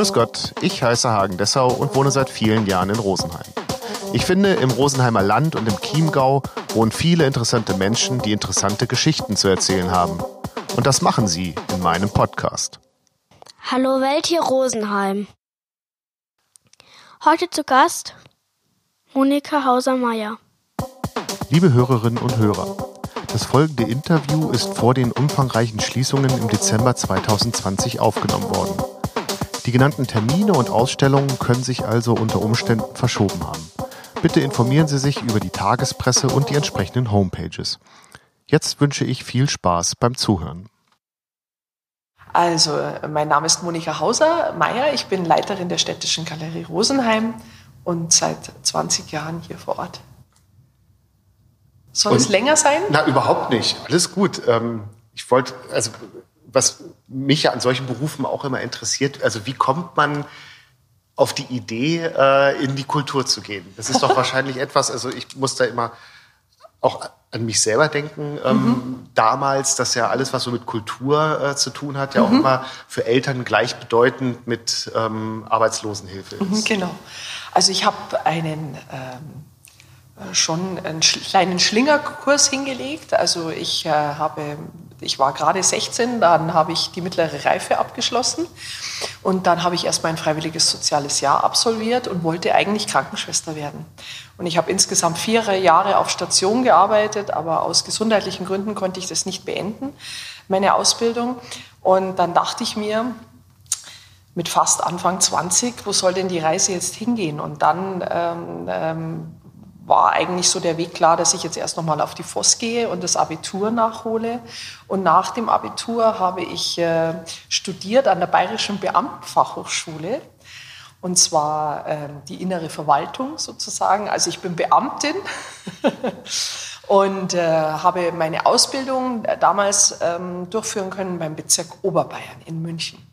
Grüß Gott, ich heiße Hagen Dessau und wohne seit vielen Jahren in Rosenheim. Ich finde, im Rosenheimer Land und im Chiemgau wohnen viele interessante Menschen, die interessante Geschichten zu erzählen haben. Und das machen sie in meinem Podcast. Hallo Welt hier Rosenheim. Heute zu Gast Monika Hauser-Meyer. Liebe Hörerinnen und Hörer, das folgende Interview ist vor den umfangreichen Schließungen im Dezember 2020 aufgenommen worden. Die genannten Termine und Ausstellungen können sich also unter Umständen verschoben haben. Bitte informieren Sie sich über die Tagespresse und die entsprechenden Homepages. Jetzt wünsche ich viel Spaß beim Zuhören. Also, mein Name ist Monika Hauser-Meyer. Ich bin Leiterin der Städtischen Galerie Rosenheim und seit 20 Jahren hier vor Ort. Soll und, es länger sein? Na, überhaupt nicht. Alles gut. Ähm, ich wollte, also, was mich ja an solchen Berufen auch immer interessiert, also, wie kommt man auf die Idee, äh, in die Kultur zu gehen. Das ist doch wahrscheinlich etwas, also ich muss da immer auch an mich selber denken. Ähm, mhm. Damals, dass ja alles, was so mit Kultur äh, zu tun hat, ja mhm. auch immer für Eltern gleichbedeutend mit ähm, Arbeitslosenhilfe mhm, ist. genau. Also ich habe einen ähm, schon einen kleinen Schlingerkurs hingelegt. Also ich äh, habe ich war gerade 16, dann habe ich die mittlere Reife abgeschlossen und dann habe ich erst mein freiwilliges soziales Jahr absolviert und wollte eigentlich Krankenschwester werden. Und ich habe insgesamt vier Jahre auf Station gearbeitet, aber aus gesundheitlichen Gründen konnte ich das nicht beenden, meine Ausbildung. Und dann dachte ich mir, mit fast Anfang 20, wo soll denn die Reise jetzt hingehen? Und dann ähm, ähm, war eigentlich so der Weg klar, dass ich jetzt erst nochmal auf die FOS gehe und das Abitur nachhole. Und nach dem Abitur habe ich äh, studiert an der Bayerischen Beamtenfachhochschule. Und zwar äh, die innere Verwaltung sozusagen. Also ich bin Beamtin und äh, habe meine Ausbildung damals ähm, durchführen können beim Bezirk Oberbayern in München.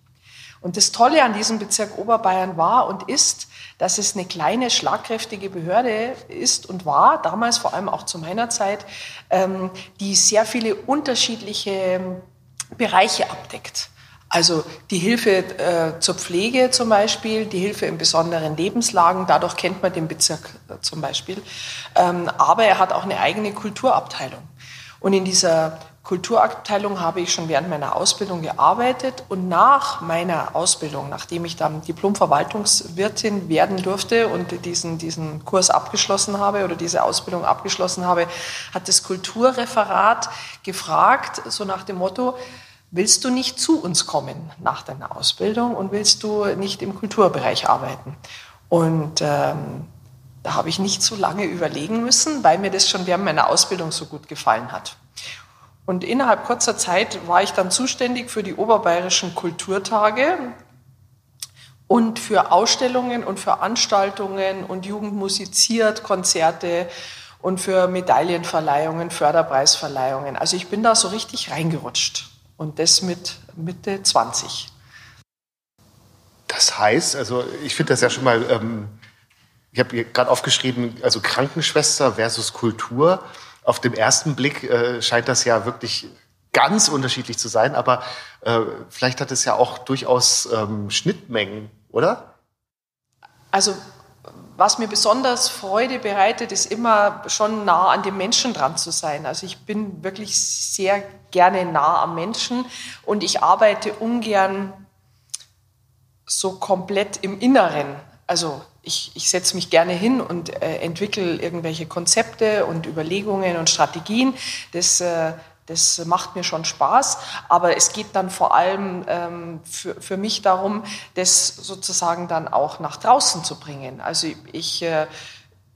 Und das Tolle an diesem Bezirk Oberbayern war und ist, dass es eine kleine, schlagkräftige Behörde ist und war, damals vor allem auch zu meiner Zeit, ähm, die sehr viele unterschiedliche Bereiche abdeckt. Also die Hilfe äh, zur Pflege zum Beispiel, die Hilfe in besonderen Lebenslagen, dadurch kennt man den Bezirk äh, zum Beispiel. Ähm, aber er hat auch eine eigene Kulturabteilung. Und in dieser Kulturabteilung habe ich schon während meiner Ausbildung gearbeitet und nach meiner Ausbildung, nachdem ich dann Diplom-Verwaltungswirtin werden durfte und diesen, diesen Kurs abgeschlossen habe oder diese Ausbildung abgeschlossen habe, hat das Kulturreferat gefragt, so nach dem Motto, willst du nicht zu uns kommen nach deiner Ausbildung und willst du nicht im Kulturbereich arbeiten? Und ähm, da habe ich nicht so lange überlegen müssen, weil mir das schon während meiner Ausbildung so gut gefallen hat. Und innerhalb kurzer Zeit war ich dann zuständig für die oberbayerischen Kulturtage und für Ausstellungen und Veranstaltungen und Jugend musiziert, Konzerte und für Medaillenverleihungen, Förderpreisverleihungen. Also ich bin da so richtig reingerutscht und das mit Mitte 20. Das heißt, also ich finde das ja schon mal, ähm, ich habe gerade aufgeschrieben, also Krankenschwester versus Kultur auf dem ersten Blick äh, scheint das ja wirklich ganz unterschiedlich zu sein, aber äh, vielleicht hat es ja auch durchaus ähm, Schnittmengen, oder? Also was mir besonders Freude bereitet, ist immer schon nah an dem Menschen dran zu sein. Also ich bin wirklich sehr gerne nah am Menschen und ich arbeite ungern so komplett im Inneren. Also ich, ich setze mich gerne hin und äh, entwickle irgendwelche Konzepte und Überlegungen und Strategien. Das, äh, das macht mir schon Spaß, aber es geht dann vor allem ähm, für, für mich darum, das sozusagen dann auch nach draußen zu bringen. Also ich, äh,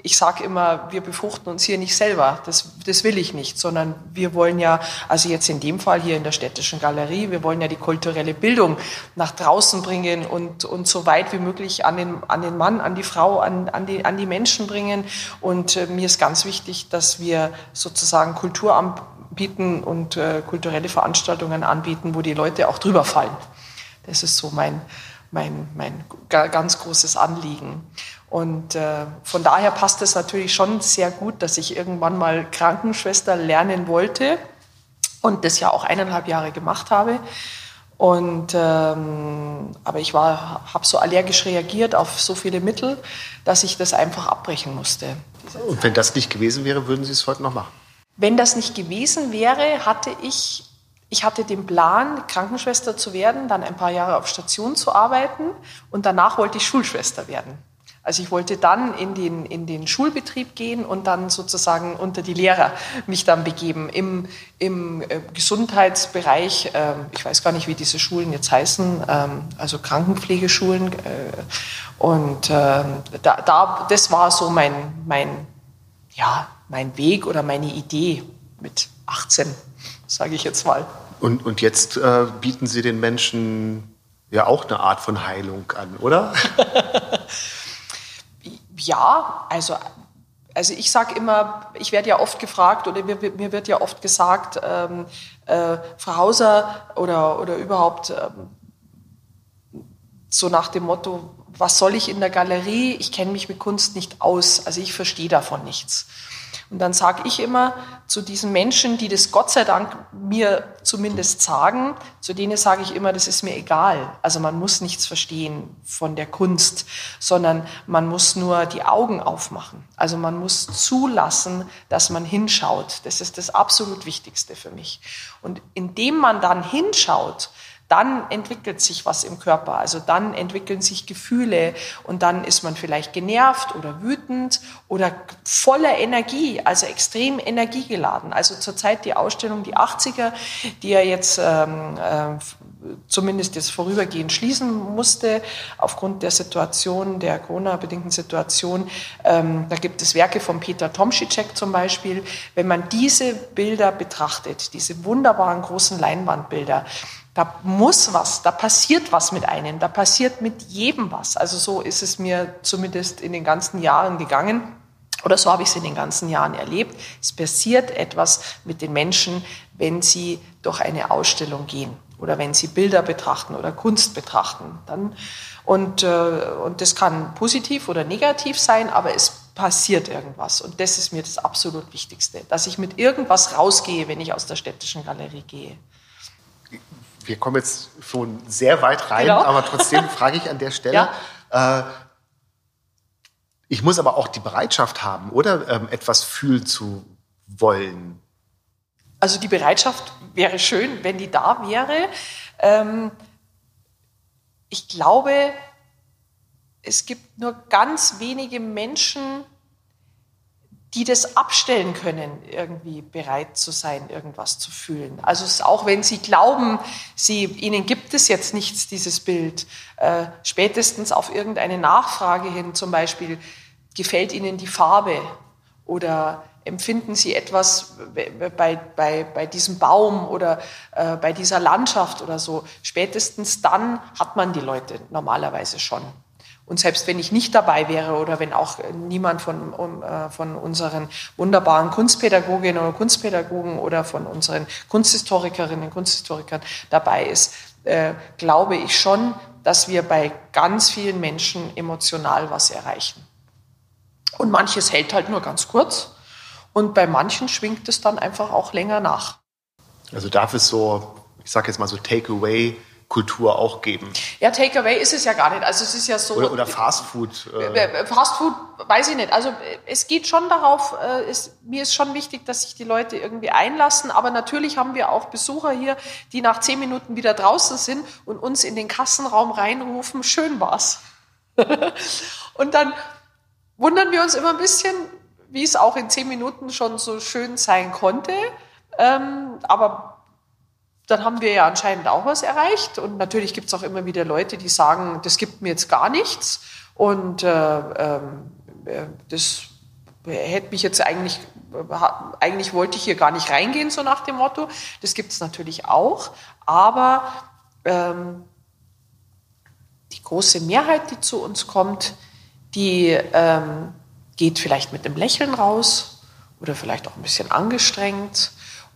ich sage immer, wir befruchten uns hier nicht selber. Das, das will ich nicht, sondern wir wollen ja, also jetzt in dem Fall hier in der Städtischen Galerie, wir wollen ja die kulturelle Bildung nach draußen bringen und, und so weit wie möglich an den, an den Mann, an die Frau, an, an, die, an die Menschen bringen. Und äh, mir ist ganz wichtig, dass wir sozusagen Kultur anbieten und äh, kulturelle Veranstaltungen anbieten, wo die Leute auch drüber fallen. Das ist so mein, mein, mein ganz großes Anliegen. Und äh, von daher passt es natürlich schon sehr gut, dass ich irgendwann mal Krankenschwester lernen wollte und das ja auch eineinhalb Jahre gemacht habe. Und, ähm, aber ich habe so allergisch reagiert auf so viele Mittel, dass ich das einfach abbrechen musste. Und wenn das nicht gewesen wäre, würden Sie es heute noch machen? Wenn das nicht gewesen wäre, hatte ich, ich hatte den Plan, Krankenschwester zu werden, dann ein paar Jahre auf Station zu arbeiten und danach wollte ich Schulschwester werden. Also ich wollte dann in den, in den Schulbetrieb gehen und dann sozusagen unter die Lehrer mich dann begeben. Im, im äh, Gesundheitsbereich, äh, ich weiß gar nicht, wie diese Schulen jetzt heißen, ähm, also Krankenpflegeschulen. Äh, und ähm, da, da, das war so mein, mein, ja, mein Weg oder meine Idee mit 18, sage ich jetzt mal. Und, und jetzt äh, bieten Sie den Menschen ja auch eine Art von Heilung an, oder? ja, also, also ich sage immer, ich werde ja oft gefragt oder mir, mir wird ja oft gesagt, ähm, äh, Frau Hauser oder, oder überhaupt ähm, so nach dem Motto, was soll ich in der Galerie? Ich kenne mich mit Kunst nicht aus, also ich verstehe davon nichts. Und dann sage ich immer zu diesen Menschen, die das Gott sei Dank mir zumindest sagen, zu denen sage ich immer, das ist mir egal. Also man muss nichts verstehen von der Kunst, sondern man muss nur die Augen aufmachen. Also man muss zulassen, dass man hinschaut. Das ist das absolut Wichtigste für mich. Und indem man dann hinschaut, dann entwickelt sich was im Körper. Also dann entwickeln sich Gefühle und dann ist man vielleicht genervt oder wütend oder voller Energie, also extrem energiegeladen. Also zurzeit die Ausstellung Die 80er, die ja jetzt ähm, äh, zumindest jetzt vorübergehend schließen musste, aufgrund der Situation, der Corona-bedingten Situation. Ähm, da gibt es Werke von Peter Tomschitschek zum Beispiel. Wenn man diese Bilder betrachtet, diese wunderbaren großen Leinwandbilder, da muss was, da passiert was mit einem, da passiert mit jedem was. Also so ist es mir zumindest in den ganzen Jahren gegangen. Oder so habe ich es in den ganzen Jahren erlebt. Es passiert etwas mit den Menschen, wenn sie durch eine Ausstellung gehen oder wenn sie Bilder betrachten oder Kunst betrachten. Dann, und, äh, und das kann positiv oder negativ sein, aber es passiert irgendwas. Und das ist mir das absolut Wichtigste, dass ich mit irgendwas rausgehe, wenn ich aus der städtischen Galerie gehe wir kommen jetzt schon sehr weit rein, genau. aber trotzdem frage ich an der Stelle. Ja. Äh, ich muss aber auch die Bereitschaft haben, oder ähm, etwas fühlen zu wollen. Also die Bereitschaft wäre schön, wenn die da wäre. Ähm, ich glaube, es gibt nur ganz wenige Menschen, die das abstellen können, irgendwie bereit zu sein, irgendwas zu fühlen. Also auch wenn sie glauben, sie, ihnen gibt es jetzt nichts, dieses Bild, äh, spätestens auf irgendeine Nachfrage hin, zum Beispiel, gefällt ihnen die Farbe oder empfinden sie etwas bei, bei, bei diesem Baum oder äh, bei dieser Landschaft oder so, spätestens dann hat man die Leute normalerweise schon. Und selbst wenn ich nicht dabei wäre oder wenn auch niemand von, um, äh, von unseren wunderbaren Kunstpädagoginnen oder Kunstpädagogen oder von unseren Kunsthistorikerinnen und Kunsthistorikern dabei ist, äh, glaube ich schon, dass wir bei ganz vielen Menschen emotional was erreichen. Und manches hält halt nur ganz kurz und bei manchen schwingt es dann einfach auch länger nach. Also darf es so, ich sage jetzt mal so Takeaway Kultur auch geben. Ja, Takeaway ist es ja gar nicht. Also es ist ja so. Oder, oder Fast Food. Äh. äh Fast Food weiß ich nicht. Also es geht schon darauf, äh, ist, mir ist schon wichtig, dass sich die Leute irgendwie einlassen. Aber natürlich haben wir auch Besucher hier, die nach zehn Minuten wieder draußen sind und uns in den Kassenraum reinrufen, schön war's. und dann wundern wir uns immer ein bisschen, wie es auch in zehn Minuten schon so schön sein konnte. Ähm, aber dann haben wir ja anscheinend auch was erreicht. Und natürlich gibt es auch immer wieder Leute, die sagen, das gibt mir jetzt gar nichts. Und äh, ähm, äh, das hätte mich jetzt eigentlich, eigentlich wollte ich hier gar nicht reingehen, so nach dem Motto. Das gibt es natürlich auch. Aber ähm, die große Mehrheit, die zu uns kommt, die ähm, geht vielleicht mit einem Lächeln raus oder vielleicht auch ein bisschen angestrengt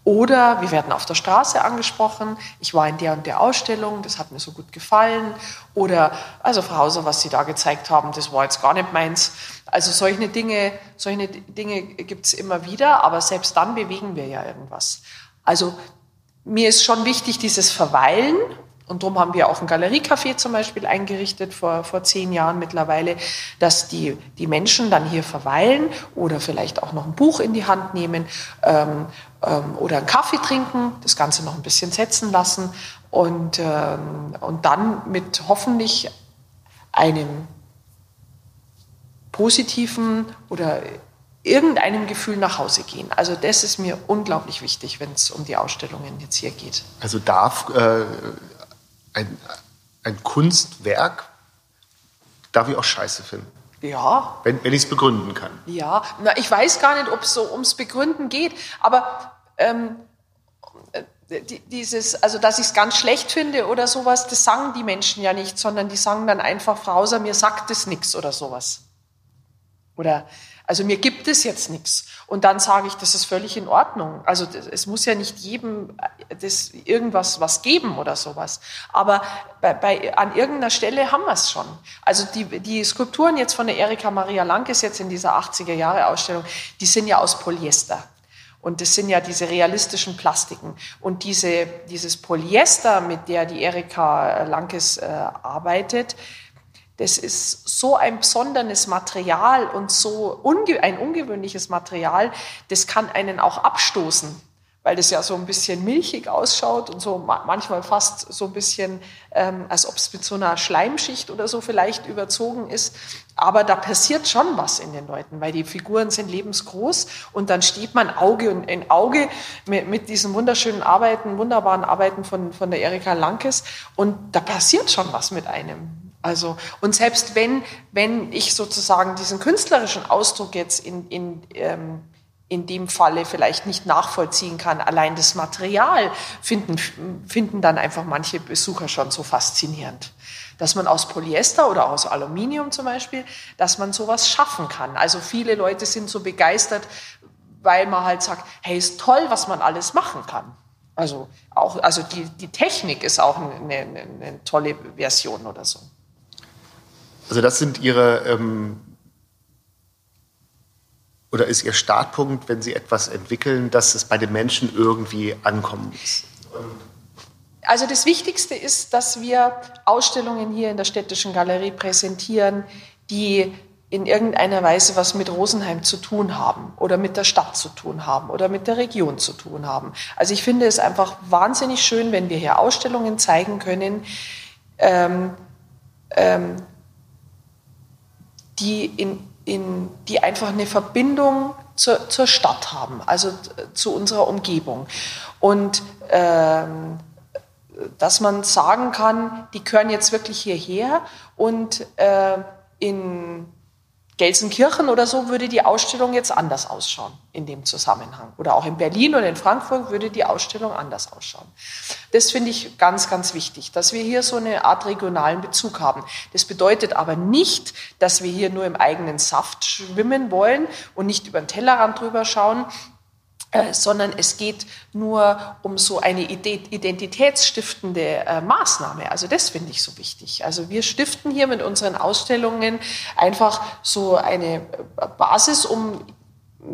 oder wir werden auf der Straße angesprochen, ich war in der und der Ausstellung, das hat mir so gut gefallen. Oder, also Frau Hauser, was Sie da gezeigt haben, das war jetzt gar nicht meins. Also solche Dinge, solche Dinge gibt es immer wieder, aber selbst dann bewegen wir ja irgendwas. Also mir ist schon wichtig, dieses Verweilen, Und darum haben wir auch ein Galeriecafé zum Beispiel eingerichtet vor, vor zehn Jahren mittlerweile, dass die, die Menschen dann hier verweilen oder vielleicht auch noch ein Buch in die Hand nehmen ähm, ähm, oder einen Kaffee trinken, das Ganze noch ein bisschen setzen lassen und, ähm, und dann mit hoffentlich einem positiven oder irgendeinem Gefühl nach Hause gehen. Also das ist mir unglaublich wichtig, wenn es um die Ausstellungen jetzt hier geht. Also darf äh, ein, ein Kunstwerk darf ich auch scheiße finden. Ja. Wenn, wenn ich es begründen kann. Ja, Na, ich weiß gar nicht, ob es so ums Begründen geht, aber ähm, äh, dieses, also dass ich es ganz schlecht finde oder sowas, das sagen die Menschen ja nicht, sondern die sagen dann einfach, Frau Hauser, mir sagt das nichts oder sowas. Oder also mir gibt es jetzt nichts. Und dann sage ich, das ist völlig in Ordnung. Also es muss ja nicht jedem äh, das irgendwas was geben oder sowas. Aber bei, bei, an irgendeiner Stelle haben wir es schon. Also die, die Skulpturen jetzt von der Erika Maria Lankes jetzt in dieser 80er Jahre Ausstellung, die sind ja aus Polyester. Und das sind ja diese realistischen Plastiken. Und diese, dieses Polyester, mit der die Erika Lankes äh, arbeitet, das ist so ein besonderes Material und so unge ein ungewöhnliches Material, das kann einen auch abstoßen, weil das ja so ein bisschen milchig ausschaut und so manchmal fast so ein bisschen, ähm, als ob es mit so einer Schleimschicht oder so vielleicht überzogen ist. Aber da passiert schon was in den Leuten, weil die Figuren sind lebensgroß und dann steht man Auge in Auge mit, mit diesen wunderschönen Arbeiten, wunderbaren Arbeiten von, von der Erika Lankes und da passiert schon was mit einem. Also, und selbst wenn, wenn ich sozusagen diesen künstlerischen Ausdruck jetzt in, in, ähm, in dem Falle vielleicht nicht nachvollziehen kann, allein das Material finden, finden dann einfach manche Besucher schon so faszinierend. Dass man aus Polyester oder aus Aluminium zum Beispiel, dass man sowas schaffen kann. Also viele Leute sind so begeistert, weil man halt sagt, hey, ist toll, was man alles machen kann. Also auch, also die, die Technik ist auch eine, eine, eine tolle Version oder so. Also das sind Ihre, ähm, oder ist Ihr Startpunkt, wenn Sie etwas entwickeln, dass es bei den Menschen irgendwie ankommen muss? Also das Wichtigste ist, dass wir Ausstellungen hier in der Städtischen Galerie präsentieren, die in irgendeiner Weise was mit Rosenheim zu tun haben oder mit der Stadt zu tun haben oder mit der Region zu tun haben. Also ich finde es einfach wahnsinnig schön, wenn wir hier Ausstellungen zeigen können, ähm, ähm, die, in, in, die einfach eine Verbindung zur, zur Stadt haben, also zu unserer Umgebung. Und ähm, dass man sagen kann, die gehören jetzt wirklich hierher und äh, in Gelsenkirchen oder so würde die Ausstellung jetzt anders ausschauen in dem Zusammenhang. Oder auch in Berlin oder in Frankfurt würde die Ausstellung anders ausschauen. Das finde ich ganz, ganz wichtig, dass wir hier so eine Art regionalen Bezug haben. Das bedeutet aber nicht, dass wir hier nur im eigenen Saft schwimmen wollen und nicht über den Tellerrand drüber schauen, sondern es geht nur um so eine identitätsstiftende äh, Maßnahme. Also das finde ich so wichtig. Also wir stiften hier mit unseren Ausstellungen einfach so eine äh, Basis, um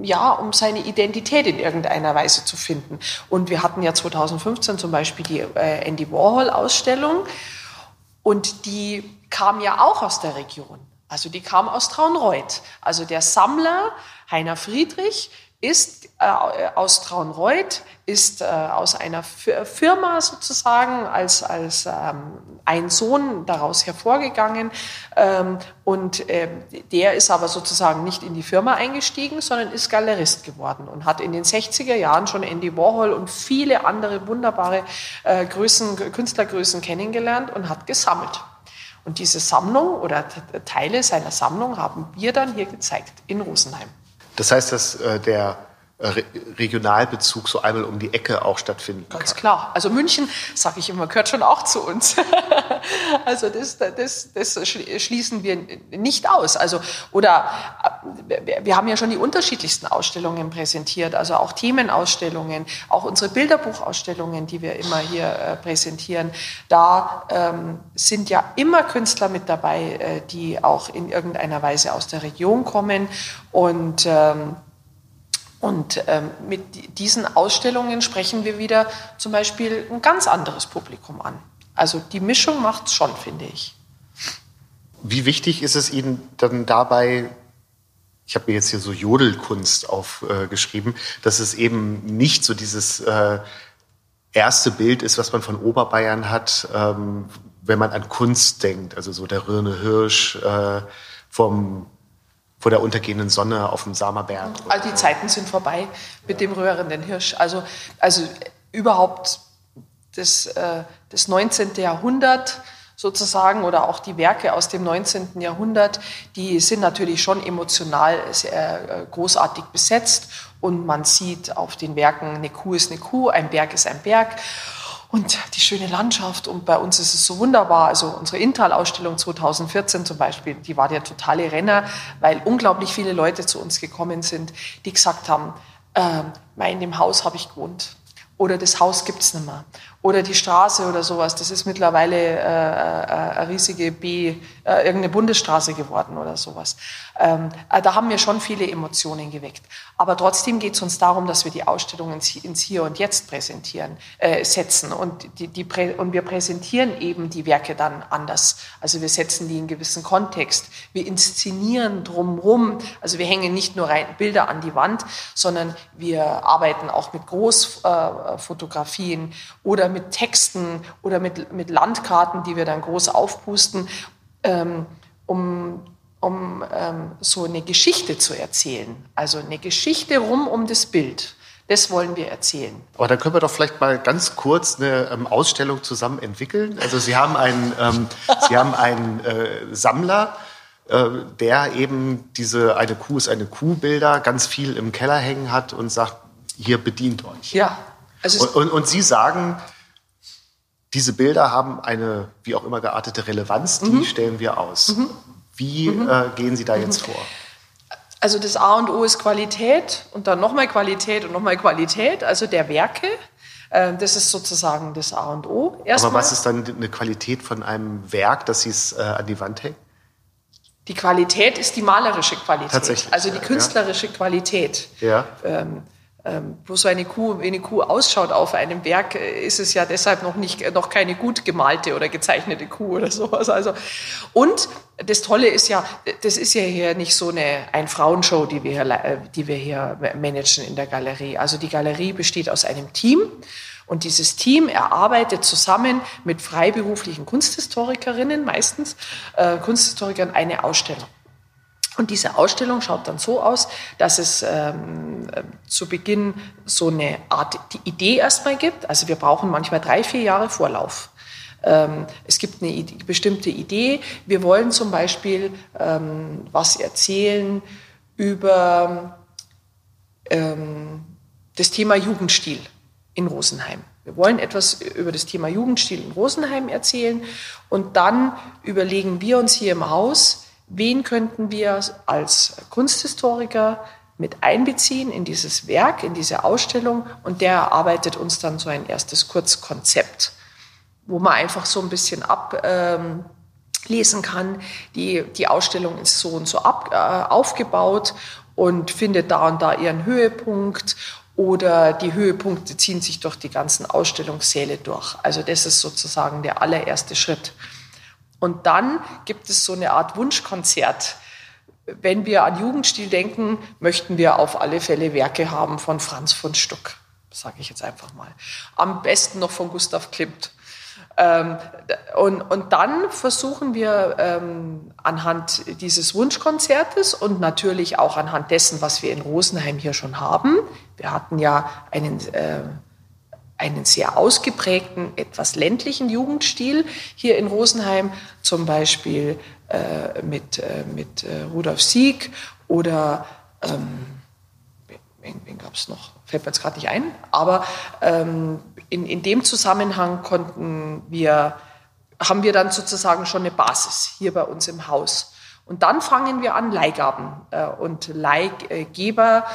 ja, um seine Identität in irgendeiner Weise zu finden. Und wir hatten ja 2015 zum Beispiel die äh, Andy Warhol-Ausstellung und die kam ja auch aus der Region. Also die kam aus Traunreuth. Also der Sammler Heiner Friedrich ist äh, aus Traunreuth, ist äh, aus einer Firma sozusagen als, als ähm, ein Sohn daraus hervorgegangen. Ähm, und äh, der ist aber sozusagen nicht in die Firma eingestiegen, sondern ist Galerist geworden und hat in den 60er Jahren schon Andy Warhol und viele andere wunderbare äh, Größen, Künstlergrößen kennengelernt und hat gesammelt. Und diese Sammlung oder Teile seiner Sammlung haben wir dann hier gezeigt in Rosenheim. Das heißt, dass äh, der äh, Regionalbezug so einmal um die Ecke auch stattfinden kann. Ganz klar. Also München, sage ich immer, gehört schon auch zu uns. also das, das, das schließen wir nicht aus. Also oder äh, wir haben ja schon die unterschiedlichsten Ausstellungen präsentiert, also auch Themenausstellungen, auch unsere Bilderbuchausstellungen, die wir immer hier äh, präsentieren. Da ähm, sind ja immer Künstler mit dabei, die auch in irgendeiner Weise aus der Region kommen und ähm, und ähm, mit diesen Ausstellungen sprechen wir wieder zum Beispiel ein ganz anderes Publikum an. Also die Mischung macht es schon, finde ich. Wie wichtig ist es Ihnen dann dabei, ich habe mir jetzt hier so Jodelkunst aufgeschrieben, äh, dass es eben nicht so dieses äh, erste Bild ist, was man von Oberbayern hat, ähm, wenn man an Kunst denkt, also so der Röhne Hirsch äh, vom vor der untergehenden Sonne auf dem Samerberg. All die Zeiten sind vorbei mit dem röhrenden Hirsch. Also, also überhaupt das, äh, das 19. Jahrhundert sozusagen oder auch die Werke aus dem 19. Jahrhundert, die sind natürlich schon emotional sehr äh, großartig besetzt und man sieht auf den Werken, eine Kuh ist eine Kuh, ein Berg ist ein Berg und die schöne Landschaft. Und bei uns ist es so wunderbar. Also unsere Intal-Ausstellung 2014 zum Beispiel, die war der totale Renner, weil unglaublich viele Leute zu uns gekommen sind, die gesagt haben, äh, in dem Haus habe ich gewohnt oder das Haus gibt es nicht mehr oder die Straße oder sowas. Das ist mittlerweile äh, äh, eine riesige B, äh, irgendeine Bundesstraße geworden oder sowas. Ähm, äh, da haben wir schon viele Emotionen geweckt. Aber trotzdem geht es uns darum, dass wir die Ausstellung ins, ins Hier und Jetzt präsentieren, äh, setzen. Und, die, die und wir präsentieren eben die Werke dann anders. Also wir setzen die in gewissen Kontext. Wir inszenieren drumherum. Also wir hängen nicht nur rein Bilder an die Wand, sondern wir arbeiten auch mit Großfotografien oder mit Texten oder mit, mit Landkarten, die wir dann groß aufpusten, ähm, um, um ähm, so eine Geschichte zu erzählen. Also eine Geschichte rum um das Bild. Das wollen wir erzählen. Aber dann können wir doch vielleicht mal ganz kurz eine ähm, Ausstellung zusammen entwickeln. Also Sie haben einen, ähm, Sie haben einen äh, Sammler, äh, der eben diese eine Kuh ist eine Kuh Bilder ganz viel im Keller hängen hat und sagt, hier bedient euch. Ja. Also und, und, und Sie sagen, diese Bilder haben eine wie auch immer geartete Relevanz, die mhm. stellen wir aus. Mhm. Wie mhm. Äh, gehen Sie da jetzt mhm. vor? Also das A und O ist Qualität und dann nochmal Qualität und nochmal Qualität, also der Werke. Äh, das ist sozusagen das A und O. Erstmal. Aber was ist dann eine Qualität von einem Werk, dass Sie es äh, an die Wand hängen? Die Qualität ist die malerische Qualität. Tatsächlich. Also die künstlerische ja. Qualität. Ja. Ähm, ähm, bloß weil eine Kuh, wie eine Kuh ausschaut auf einem Berg, äh, ist es ja deshalb noch nicht, noch keine gut gemalte oder gezeichnete Kuh oder sowas. Also, und das Tolle ist ja, das ist ja hier nicht so eine Ein-Frauen-Show, die wir hier, äh, die wir hier managen in der Galerie. Also die Galerie besteht aus einem Team. Und dieses Team erarbeitet zusammen mit freiberuflichen Kunsthistorikerinnen, meistens äh, Kunsthistorikern, eine Ausstellung. Und diese Ausstellung schaut dann so aus, dass es ähm, zu Beginn so eine Art Idee erstmal gibt. Also wir brauchen manchmal drei, vier Jahre Vorlauf. Ähm, es gibt eine bestimmte Idee. Wir wollen zum Beispiel ähm, was erzählen über ähm, das Thema Jugendstil in Rosenheim. Wir wollen etwas über das Thema Jugendstil in Rosenheim erzählen und dann überlegen wir uns hier im Haus, wen könnten wir als Kunsthistoriker mit einbeziehen in dieses Werk, in diese Ausstellung und der erarbeitet uns dann so ein erstes Kurzkonzept, wo man einfach so ein bisschen ablesen ähm, kann, die, die Ausstellung ist so und so ab, äh, aufgebaut und findet da und da ihren Höhepunkt oder die Höhepunkte ziehen sich durch die ganzen Ausstellungssäle durch. Also das ist sozusagen der allererste Schritt. Und dann gibt es so eine Art Wunschkonzert. Wenn wir an Jugendstil denken, möchten wir auf alle Fälle Werke haben von Franz von Stuck, sage ich jetzt einfach mal. Am besten noch von Gustav Klimt. Ähm, und, und dann versuchen wir ähm, anhand dieses Wunschkonzertes und natürlich auch anhand dessen, was wir in Rosenheim hier schon haben. Wir hatten ja einen äh, einen sehr ausgeprägten, etwas ländlichen Jugendstil hier in Rosenheim, zum Beispiel äh, mit, äh, mit äh, Rudolf Sieg oder ähm, wen, wen gab es noch? Fällt mir jetzt gerade nicht ein. Aber ähm, in, in dem Zusammenhang konnten wir, haben wir dann sozusagen schon eine Basis hier bei uns im Haus. Und dann fangen wir an, Leihgaben äh, und Leihgeber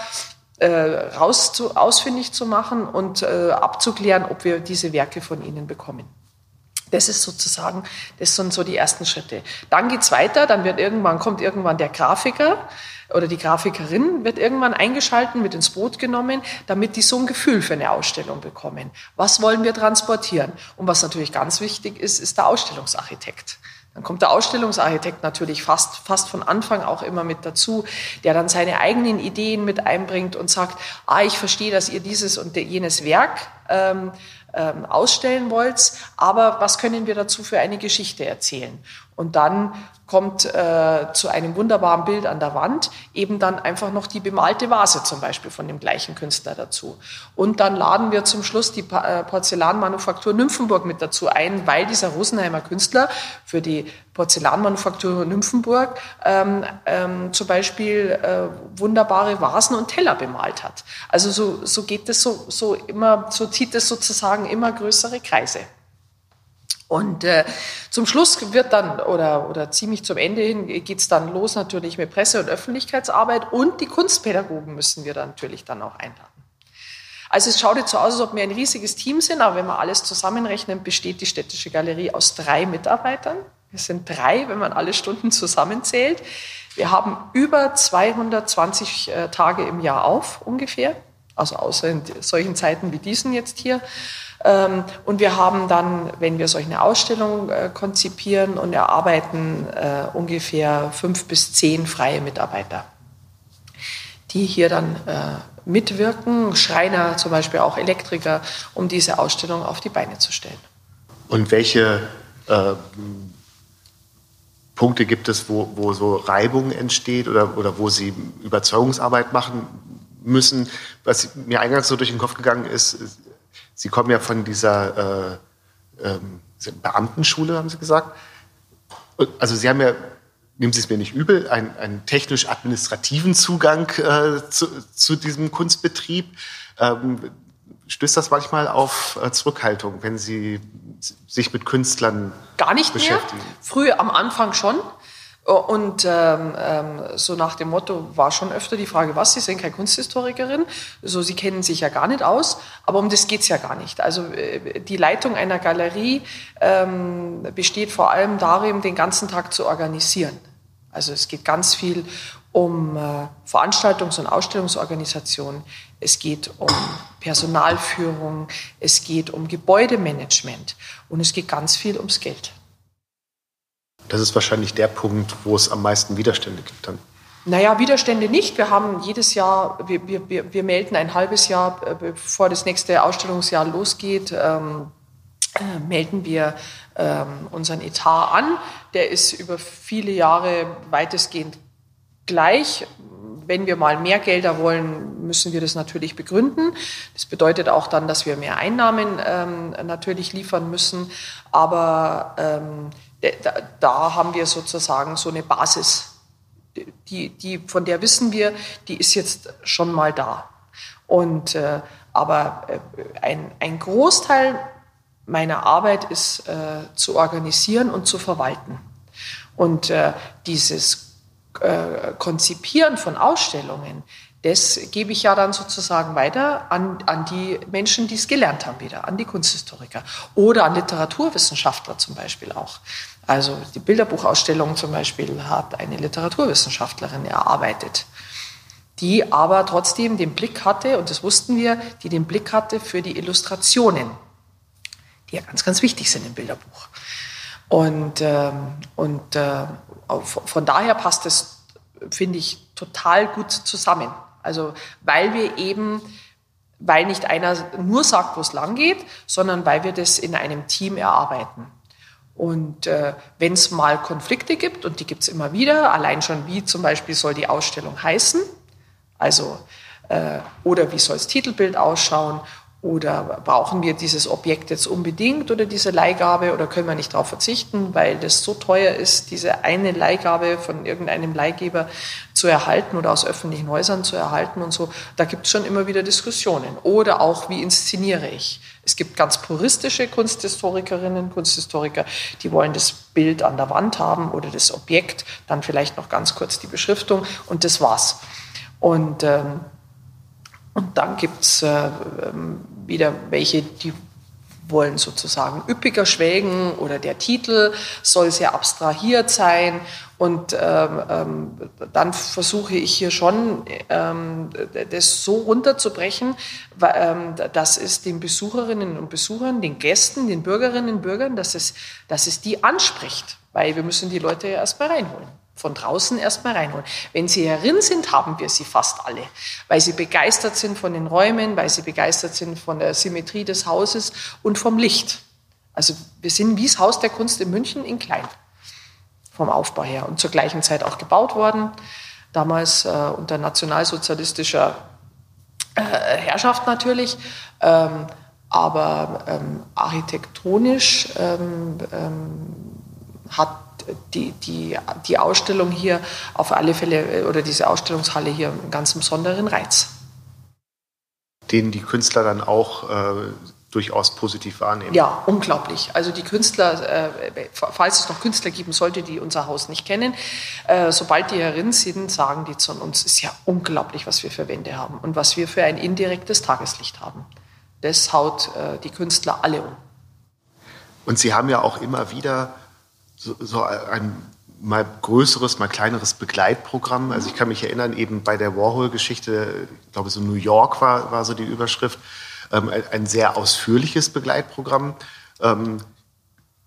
äh, raus zu, ausfindig zu machen und äh, abzuklären, ob wir diese Werke von ihnen bekommen. Das ist sozusagen, das sind so die ersten Schritte. Dann geht's weiter, dann wird irgendwann, kommt irgendwann der Grafiker oder die Grafikerin wird irgendwann eingeschalten, mit ins Boot genommen, damit die so ein Gefühl für eine Ausstellung bekommen. Was wollen wir transportieren? Und was natürlich ganz wichtig ist, ist der Ausstellungsarchitekt. Dann kommt der Ausstellungsarchitekt natürlich fast, fast von Anfang auch immer mit dazu, der dann seine eigenen Ideen mit einbringt und sagt, ah, ich verstehe, dass ihr dieses und jenes Werk ähm, ähm, ausstellen wollt, aber was können wir dazu für eine Geschichte erzählen? Und dann kommt äh, zu einem wunderbaren Bild an der Wand eben dann einfach noch die bemalte Vase zum Beispiel von dem gleichen Künstler dazu. Und dann laden wir zum Schluss die äh, Porzellanmanufaktur Nymphenburg mit dazu ein, weil dieser Rosenheimer Künstler für die Porzellanmanufaktur Nymphenburg ähm, ähm, zum Beispiel äh, wunderbare Vasen und Teller bemalt hat. Also so, so geht es so, so immer, so zieht es sozusagen immer größere Kreise. Und äh, zum Schluss wird dann, oder, oder ziemlich zum Ende hin, geht's dann los natürlich mit Presse- und Öffentlichkeitsarbeit und die Kunstpädagogen müssen wir dann natürlich dann auch einladen. Also es schaut jetzt so aus, als ob wir ein riesiges Team sind, aber wenn wir alles zusammenrechnen, besteht die Städtische Galerie aus drei Mitarbeitern. Wir sind drei, wenn man alle Stunden zusammenzählt. Wir haben über 220 äh, Tage im Jahr auf, ungefähr. Also außer in solchen Zeiten wie diesen jetzt hier. Ähm, und wir haben dann, wenn wir solch eine Ausstellung äh, konzipieren und erarbeiten, äh, ungefähr fünf bis zehn freie Mitarbeiter, die hier dann äh, mitwirken, Schreiner zum Beispiel auch Elektriker, um diese Ausstellung auf die Beine zu stellen. Und welche äh, Punkte gibt es, wo, wo so Reibung entsteht oder, oder wo Sie Überzeugungsarbeit machen müssen? Was mir eingangs so durch den Kopf gegangen ist, Sie kommen ja von dieser äh, ähm, Beamtenschule, haben Sie gesagt. Also Sie haben ja, nehmen Sie es mir nicht übel, einen, einen technisch-administrativen Zugang äh, zu, zu, diesem Kunstbetrieb. Ähm, stößt das manchmal auf äh, Zurückhaltung, wenn Sie sich mit Künstlern Gar nicht beschäftigen? Mehr. Früh am Anfang schon. Und ähm, ähm, so nach dem Motto war schon öfter die Frage, was, Sie sind keine Kunsthistorikerin, so Sie kennen sich ja gar nicht aus, aber um das geht's ja gar nicht. Also äh, die Leitung einer Galerie ähm, besteht vor allem darin, den ganzen Tag zu organisieren. Also es geht ganz viel um äh, Veranstaltungs- und Ausstellungsorganisation, es geht um Personalführung, es geht um Gebäudemanagement und es geht ganz viel ums Geld. Das ist wahrscheinlich der Punkt, wo es am meisten Widerstände gibt dann. Naja, Widerstände nicht. Wir haben jedes Jahr, wir, wir, wir melden ein halbes Jahr, äh, bevor das nächste Ausstellungsjahr losgeht, ähm, äh, melden wir ähm, unseren Etat an. Der ist über viele Jahre weitestgehend gleich. Wenn wir mal mehr Gelder wollen, müssen wir das natürlich begründen. Das bedeutet auch dann, dass wir mehr Einnahmen ähm, natürlich liefern müssen. Aber ähm, da, da haben wir sozusagen so eine Basis, die, die, von der wissen wir, die ist jetzt schon mal da. Und, äh, aber äh, ein, ein Großteil meiner Arbeit ist äh, zu organisieren und zu verwalten. Und äh, dieses äh, Konzipieren von Ausstellungen, das gebe ich ja dann sozusagen weiter an, an die Menschen, die es gelernt haben wieder, an die Kunsthistoriker oder an Literaturwissenschaftler zum Beispiel auch. Also die Bilderbuchausstellung zum Beispiel hat eine Literaturwissenschaftlerin erarbeitet, die aber trotzdem den Blick hatte, und das wussten wir, die den Blick hatte für die Illustrationen, die ja ganz, ganz wichtig sind im Bilderbuch. Und, ähm, und äh, von daher passt es, finde ich, total gut zusammen. Also weil wir eben, weil nicht einer nur sagt, wo es lang geht, sondern weil wir das in einem Team erarbeiten. Und äh, wenn es mal Konflikte gibt, und die gibt es immer wieder, allein schon wie zum Beispiel soll die Ausstellung heißen, also äh, oder wie soll das Titelbild ausschauen oder brauchen wir dieses Objekt jetzt unbedingt oder diese Leihgabe oder können wir nicht darauf verzichten, weil das so teuer ist, diese eine Leihgabe von irgendeinem Leihgeber zu erhalten oder aus öffentlichen Häusern zu erhalten und so. Da gibt es schon immer wieder Diskussionen. Oder auch, wie inszeniere ich? Es gibt ganz puristische Kunsthistorikerinnen, Kunsthistoriker, die wollen das Bild an der Wand haben oder das Objekt, dann vielleicht noch ganz kurz die Beschriftung und das war's. Und ähm, und dann gibt es äh, ähm, wieder welche, die wollen sozusagen üppiger schwelgen oder der Titel soll sehr abstrahiert sein. Und ähm, ähm, dann versuche ich hier schon, ähm, das so runterzubrechen, ähm, dass es den Besucherinnen und Besuchern, den Gästen, den Bürgerinnen und Bürgern, dass es, dass es die anspricht. Weil wir müssen die Leute ja erstmal reinholen von draußen erstmal reinholen. Wenn sie herin sind, haben wir sie fast alle, weil sie begeistert sind von den Räumen, weil sie begeistert sind von der Symmetrie des Hauses und vom Licht. Also wir sind wie das Haus der Kunst in München in klein vom Aufbau her und zur gleichen Zeit auch gebaut worden, damals äh, unter nationalsozialistischer äh, Herrschaft natürlich, ähm, aber ähm, architektonisch ähm, ähm hat die, die, die Ausstellung hier auf alle Fälle oder diese Ausstellungshalle hier einen ganz besonderen Reiz. Den die Künstler dann auch äh, durchaus positiv wahrnehmen. Ja, unglaublich. Also die Künstler, äh, falls es noch Künstler geben sollte, die unser Haus nicht kennen, äh, sobald die herin sind, sagen die zu uns, es ist ja unglaublich, was wir für Wände haben und was wir für ein indirektes Tageslicht haben. Das haut äh, die Künstler alle um. Und Sie haben ja auch immer wieder so, so ein mal größeres, mal kleineres Begleitprogramm. Also ich kann mich erinnern, eben bei der Warhol-Geschichte, ich glaube so New York war, war so die Überschrift, ähm, ein sehr ausführliches Begleitprogramm. Ähm,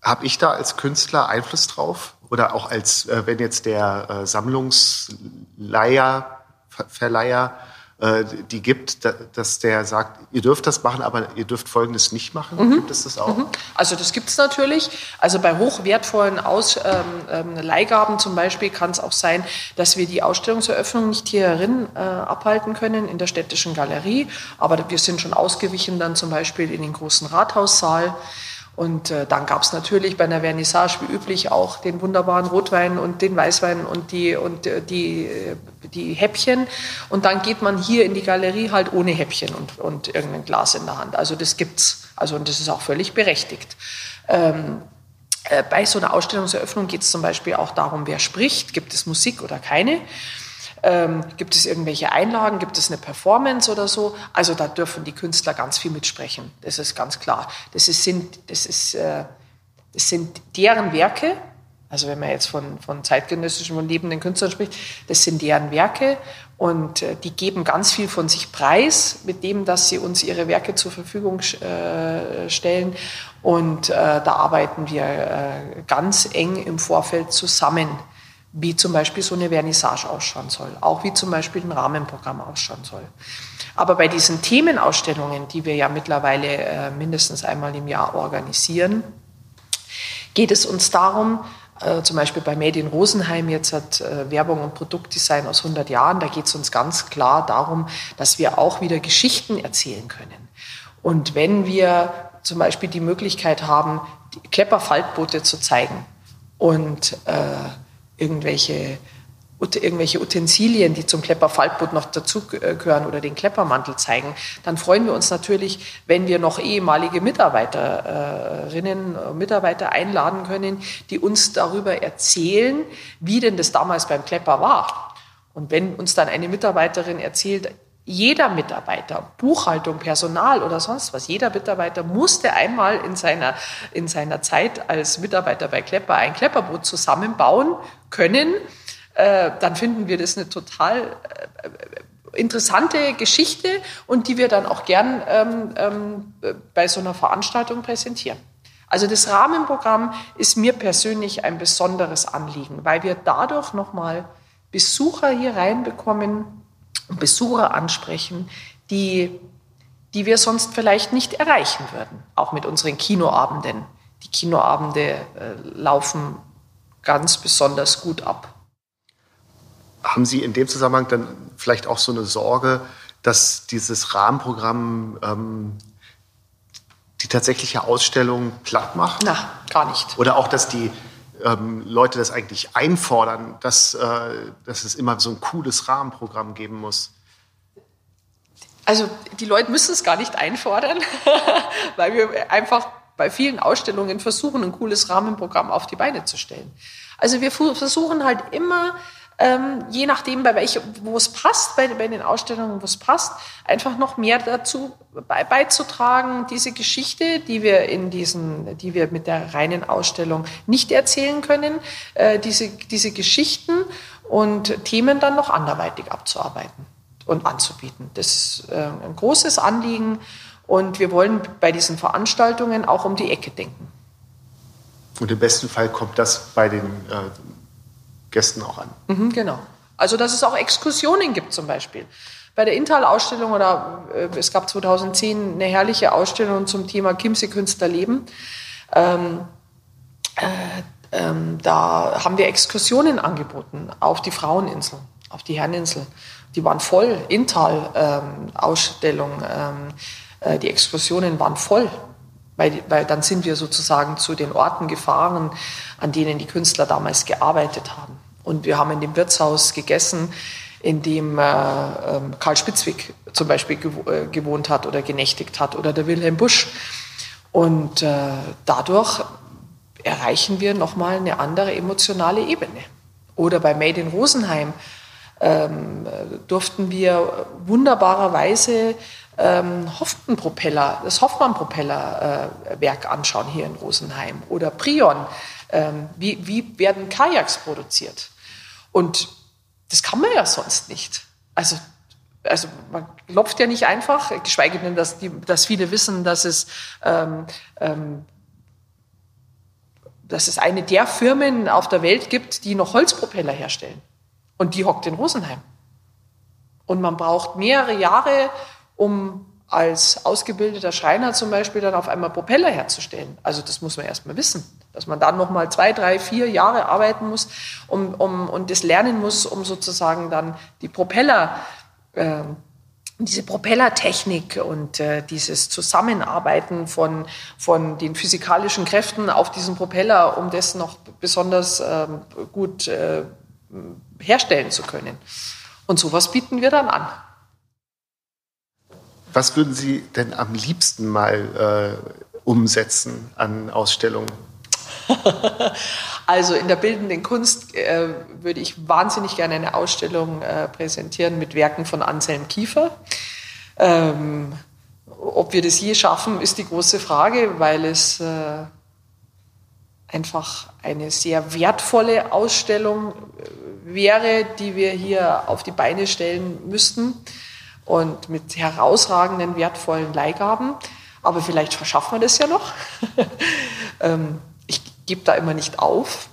Habe ich da als Künstler Einfluss drauf? Oder auch als, äh, wenn jetzt der äh, Sammlungsleiher, Verleiher äh, die gibt, dass der sagt, ihr dürft das machen, aber ihr dürft Folgendes nicht machen? Mhm. Gibt es das auch? Mhm. Also das gibt es natürlich. Also bei hochwertvollen Aus, ähm, ähm, Leihgaben zum Beispiel kann es auch sein, dass wir die Ausstellungseröffnung nicht hierin äh, abhalten können in der städtischen Galerie, aber wir sind schon ausgewichen dann zum Beispiel in den großen Rathaussaal. Und äh, dann gab es natürlich bei einer Vernissage wie üblich auch den wunderbaren Rotwein und den Weißwein und die, und, äh, die, äh, die Häppchen. Und dann geht man hier in die Galerie halt ohne Häppchen und, und irgendein Glas in der Hand. Also das gibt's. Also und das ist auch völlig berechtigt. Ähm, äh, bei so einer Ausstellungseröffnung geht es zum Beispiel auch darum, wer spricht, gibt es Musik oder keine. Ähm, gibt es irgendwelche Einlagen? Gibt es eine Performance oder so? Also da dürfen die Künstler ganz viel mitsprechen. Das ist ganz klar. Das, ist, sind, das, ist, äh, das sind deren Werke. Also wenn man jetzt von, von zeitgenössischen und lebenden Künstlern spricht, das sind deren Werke und äh, die geben ganz viel von sich preis mit dem, dass sie uns ihre Werke zur Verfügung äh, stellen. Und äh, da arbeiten wir äh, ganz eng im Vorfeld zusammen wie zum Beispiel so eine Vernissage ausschauen soll, auch wie zum Beispiel ein Rahmenprogramm ausschauen soll. Aber bei diesen Themenausstellungen, die wir ja mittlerweile äh, mindestens einmal im Jahr organisieren, geht es uns darum, äh, zum Beispiel bei Made in Rosenheim jetzt hat äh, Werbung und Produktdesign aus 100 Jahren, da geht es uns ganz klar darum, dass wir auch wieder Geschichten erzählen können. Und wenn wir zum Beispiel die Möglichkeit haben, Klepperfaltboote zu zeigen und äh, irgendwelche, irgendwelche Utensilien, die zum Klepperfaltboot noch dazugehören oder den Kleppermantel zeigen, dann freuen wir uns natürlich, wenn wir noch ehemalige Mitarbeiterinnen, und Mitarbeiter einladen können, die uns darüber erzählen, wie denn das damals beim Klepper war. Und wenn uns dann eine Mitarbeiterin erzählt, jeder Mitarbeiter, Buchhaltung, Personal oder sonst was, jeder Mitarbeiter musste einmal in seiner, in seiner Zeit als Mitarbeiter bei Klepper ein Klepperboot zusammenbauen können, äh, dann finden wir das eine total äh, interessante Geschichte und die wir dann auch gern ähm, ähm, bei so einer Veranstaltung präsentieren. Also das Rahmenprogramm ist mir persönlich ein besonderes Anliegen, weil wir dadurch nochmal Besucher hier reinbekommen, Besucher ansprechen, die, die wir sonst vielleicht nicht erreichen würden, auch mit unseren Kinoabenden. Die Kinoabende äh, laufen ganz besonders gut ab. Haben Sie in dem Zusammenhang dann vielleicht auch so eine Sorge, dass dieses Rahmenprogramm ähm, die tatsächliche Ausstellung platt macht? Na, gar nicht. Oder auch, dass die ähm, Leute das eigentlich einfordern, dass, äh, dass es immer so ein cooles Rahmenprogramm geben muss? Also die Leute müssen es gar nicht einfordern, weil wir einfach bei vielen Ausstellungen versuchen, ein cooles Rahmenprogramm auf die Beine zu stellen. Also wir versuchen halt immer ähm, je nachdem, bei welche, wo es passt, bei, bei den Ausstellungen, wo es passt, einfach noch mehr dazu bei, beizutragen, diese Geschichte, die wir in diesen, die wir mit der reinen Ausstellung nicht erzählen können, äh, diese, diese Geschichten und Themen dann noch anderweitig abzuarbeiten und anzubieten. Das ist äh, ein großes Anliegen und wir wollen bei diesen Veranstaltungen auch um die Ecke denken. Und im besten Fall kommt das bei den äh, Gästen auch an. Mhm, genau. Also dass es auch Exkursionen gibt zum Beispiel. Bei der Intal-Ausstellung oder äh, es gab 2010 eine herrliche Ausstellung zum Thema Kimse Künstlerleben. Ähm, äh, ähm, da haben wir Exkursionen angeboten auf die Fraueninsel, auf die Herreninsel. Die waren voll. Intal-Ausstellung. Ähm, äh, die Exkursionen waren voll weil, weil dann sind wir sozusagen zu den Orten gefahren, an denen die Künstler damals gearbeitet haben. Und wir haben in dem Wirtshaus gegessen, in dem äh, äh, Karl Spitzwig zum Beispiel äh, gewohnt hat oder genächtigt hat oder der Wilhelm Busch. Und äh, dadurch erreichen wir nochmal eine andere emotionale Ebene. Oder bei Made in Rosenheim ähm, durften wir wunderbarerweise ähm, Hoffmann-Propeller, das Hoffmann-Propeller-Werk äh, anschauen hier in Rosenheim oder Prion. Ähm, wie, wie werden Kajaks produziert? Und das kann man ja sonst nicht. Also also man klopft ja nicht einfach, geschweige denn, dass, die, dass viele wissen, dass es, ähm, ähm, dass es eine der Firmen auf der Welt gibt, die noch Holzpropeller herstellen. Und die hockt in Rosenheim. Und man braucht mehrere Jahre, um als ausgebildeter Schreiner zum Beispiel dann auf einmal Propeller herzustellen. Also das muss man erst mal wissen, dass man dann noch mal zwei, drei, vier Jahre arbeiten muss um, um, und das lernen muss, um sozusagen dann die Propeller, äh, diese Propellertechnik und äh, dieses Zusammenarbeiten von, von den physikalischen Kräften auf diesen Propeller, um das noch besonders äh, gut herstellen zu können. Und sowas bieten wir dann an. Was würden Sie denn am liebsten mal äh, umsetzen an Ausstellungen? also in der bildenden Kunst äh, würde ich wahnsinnig gerne eine Ausstellung äh, präsentieren mit Werken von Anselm Kiefer. Ähm, ob wir das je schaffen, ist die große Frage, weil es äh, einfach eine sehr wertvolle Ausstellung äh, wäre, die wir hier auf die Beine stellen müssten und mit herausragenden, wertvollen Leihgaben. Aber vielleicht verschaffen wir das ja noch. Ähm, ich gebe da immer nicht auf.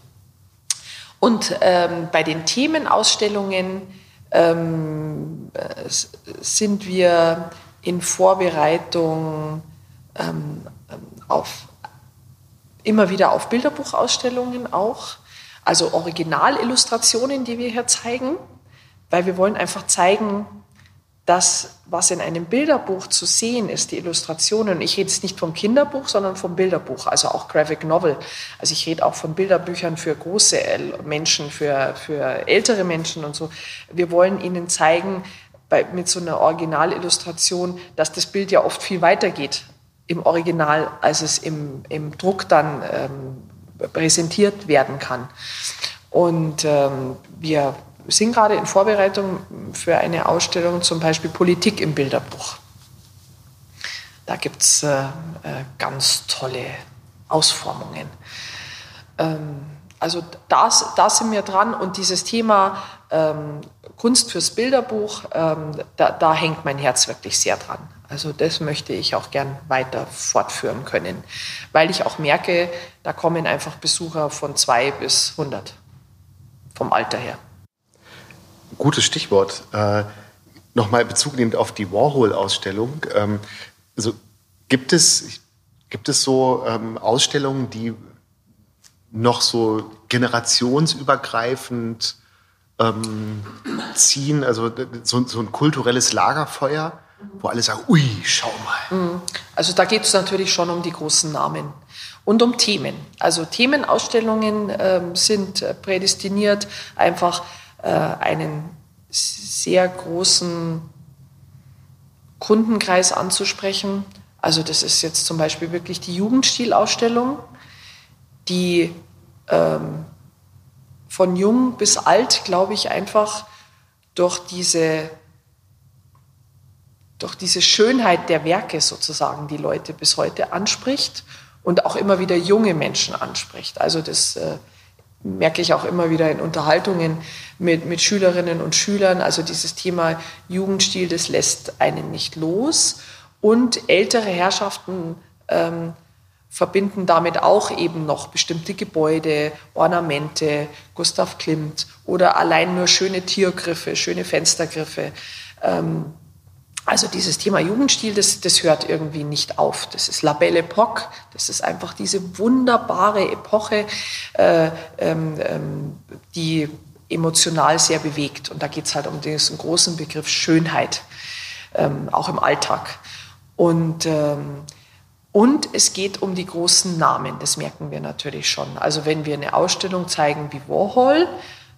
Und ähm, bei den Themenausstellungen ähm, sind wir in Vorbereitung ähm, auf, immer wieder auf Bilderbuchausstellungen auch. Also Originalillustrationen, die wir hier zeigen, weil wir wollen einfach zeigen, das, was in einem Bilderbuch zu sehen ist, die Illustrationen, ich rede jetzt nicht vom Kinderbuch, sondern vom Bilderbuch, also auch Graphic Novel. Also ich rede auch von Bilderbüchern für große Menschen, für, für ältere Menschen und so. Wir wollen ihnen zeigen, bei, mit so einer Originalillustration, dass das Bild ja oft viel weiter geht im Original, als es im, im Druck dann ähm, präsentiert werden kann. Und ähm, wir sind gerade in Vorbereitung für eine Ausstellung, zum Beispiel Politik im Bilderbuch. Da gibt es äh, äh, ganz tolle Ausformungen. Ähm, also das, da sind wir dran und dieses Thema ähm, Kunst fürs Bilderbuch, ähm, da, da, hängt mein Herz wirklich sehr dran. Also das möchte ich auch gern weiter fortführen können, weil ich auch merke, da kommen einfach Besucher von zwei bis 100 vom Alter her. Gutes Stichwort. Äh, Nochmal Bezug nehmend auf die Warhol-Ausstellung. Ähm, also gibt es, gibt es so ähm, Ausstellungen, die noch so generationsübergreifend ähm, ziehen, also so, so, ein kulturelles Lagerfeuer, wo alle sagen, ui, schau mal. Mhm. Also da geht es natürlich schon um die großen Namen und um Themen. Also Themenausstellungen ähm, sind prädestiniert, einfach äh, einen sehr großen Kundenkreis anzusprechen. Also das ist jetzt zum Beispiel wirklich die Jugendstilausstellung, die ähm, von jung bis alt, glaube ich, einfach durch diese, durch diese Schönheit der Werke sozusagen die Leute bis heute anspricht und auch immer wieder junge Menschen anspricht. Also das äh, merke ich auch immer wieder in Unterhaltungen mit, mit Schülerinnen und Schülern. Also dieses Thema Jugendstil, das lässt einen nicht los. Und ältere Herrschaften ähm, verbinden damit auch eben noch bestimmte Gebäude, Ornamente, Gustav Klimt oder allein nur schöne Tiergriffe, schöne Fenstergriffe. Ähm, also dieses Thema Jugendstil, das, das hört irgendwie nicht auf. Das ist La Belle Époque, das ist einfach diese wunderbare Epoche, äh, ähm, ähm, die emotional sehr bewegt. Und da geht es halt um diesen großen Begriff Schönheit, ähm, auch im Alltag. Und, ähm, und es geht um die großen Namen, das merken wir natürlich schon. Also wenn wir eine Ausstellung zeigen wie Warhol,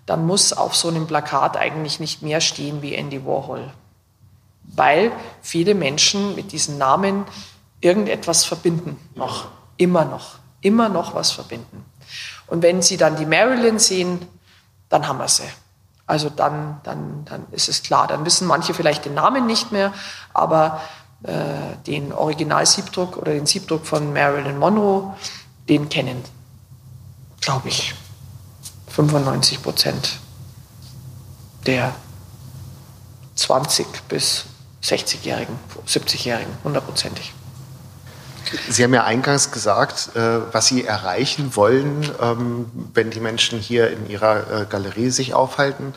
dann muss auf so einem Plakat eigentlich nicht mehr stehen wie Andy Warhol weil viele Menschen mit diesen Namen irgendetwas verbinden, noch, immer noch, immer noch was verbinden. Und wenn Sie dann die Marilyn sehen, dann haben wir sie. Also dann, dann, dann ist es klar. Dann wissen manche vielleicht den Namen nicht mehr, aber äh, den Original-Siebdruck oder den Siebdruck von Marilyn Monroe, den kennen, glaube ich, 95 Prozent der 20 bis 60-Jährigen, 70-Jährigen, hundertprozentig. Sie haben ja eingangs gesagt, äh, was Sie erreichen wollen, ähm, wenn die Menschen hier in Ihrer äh, Galerie sich aufhalten.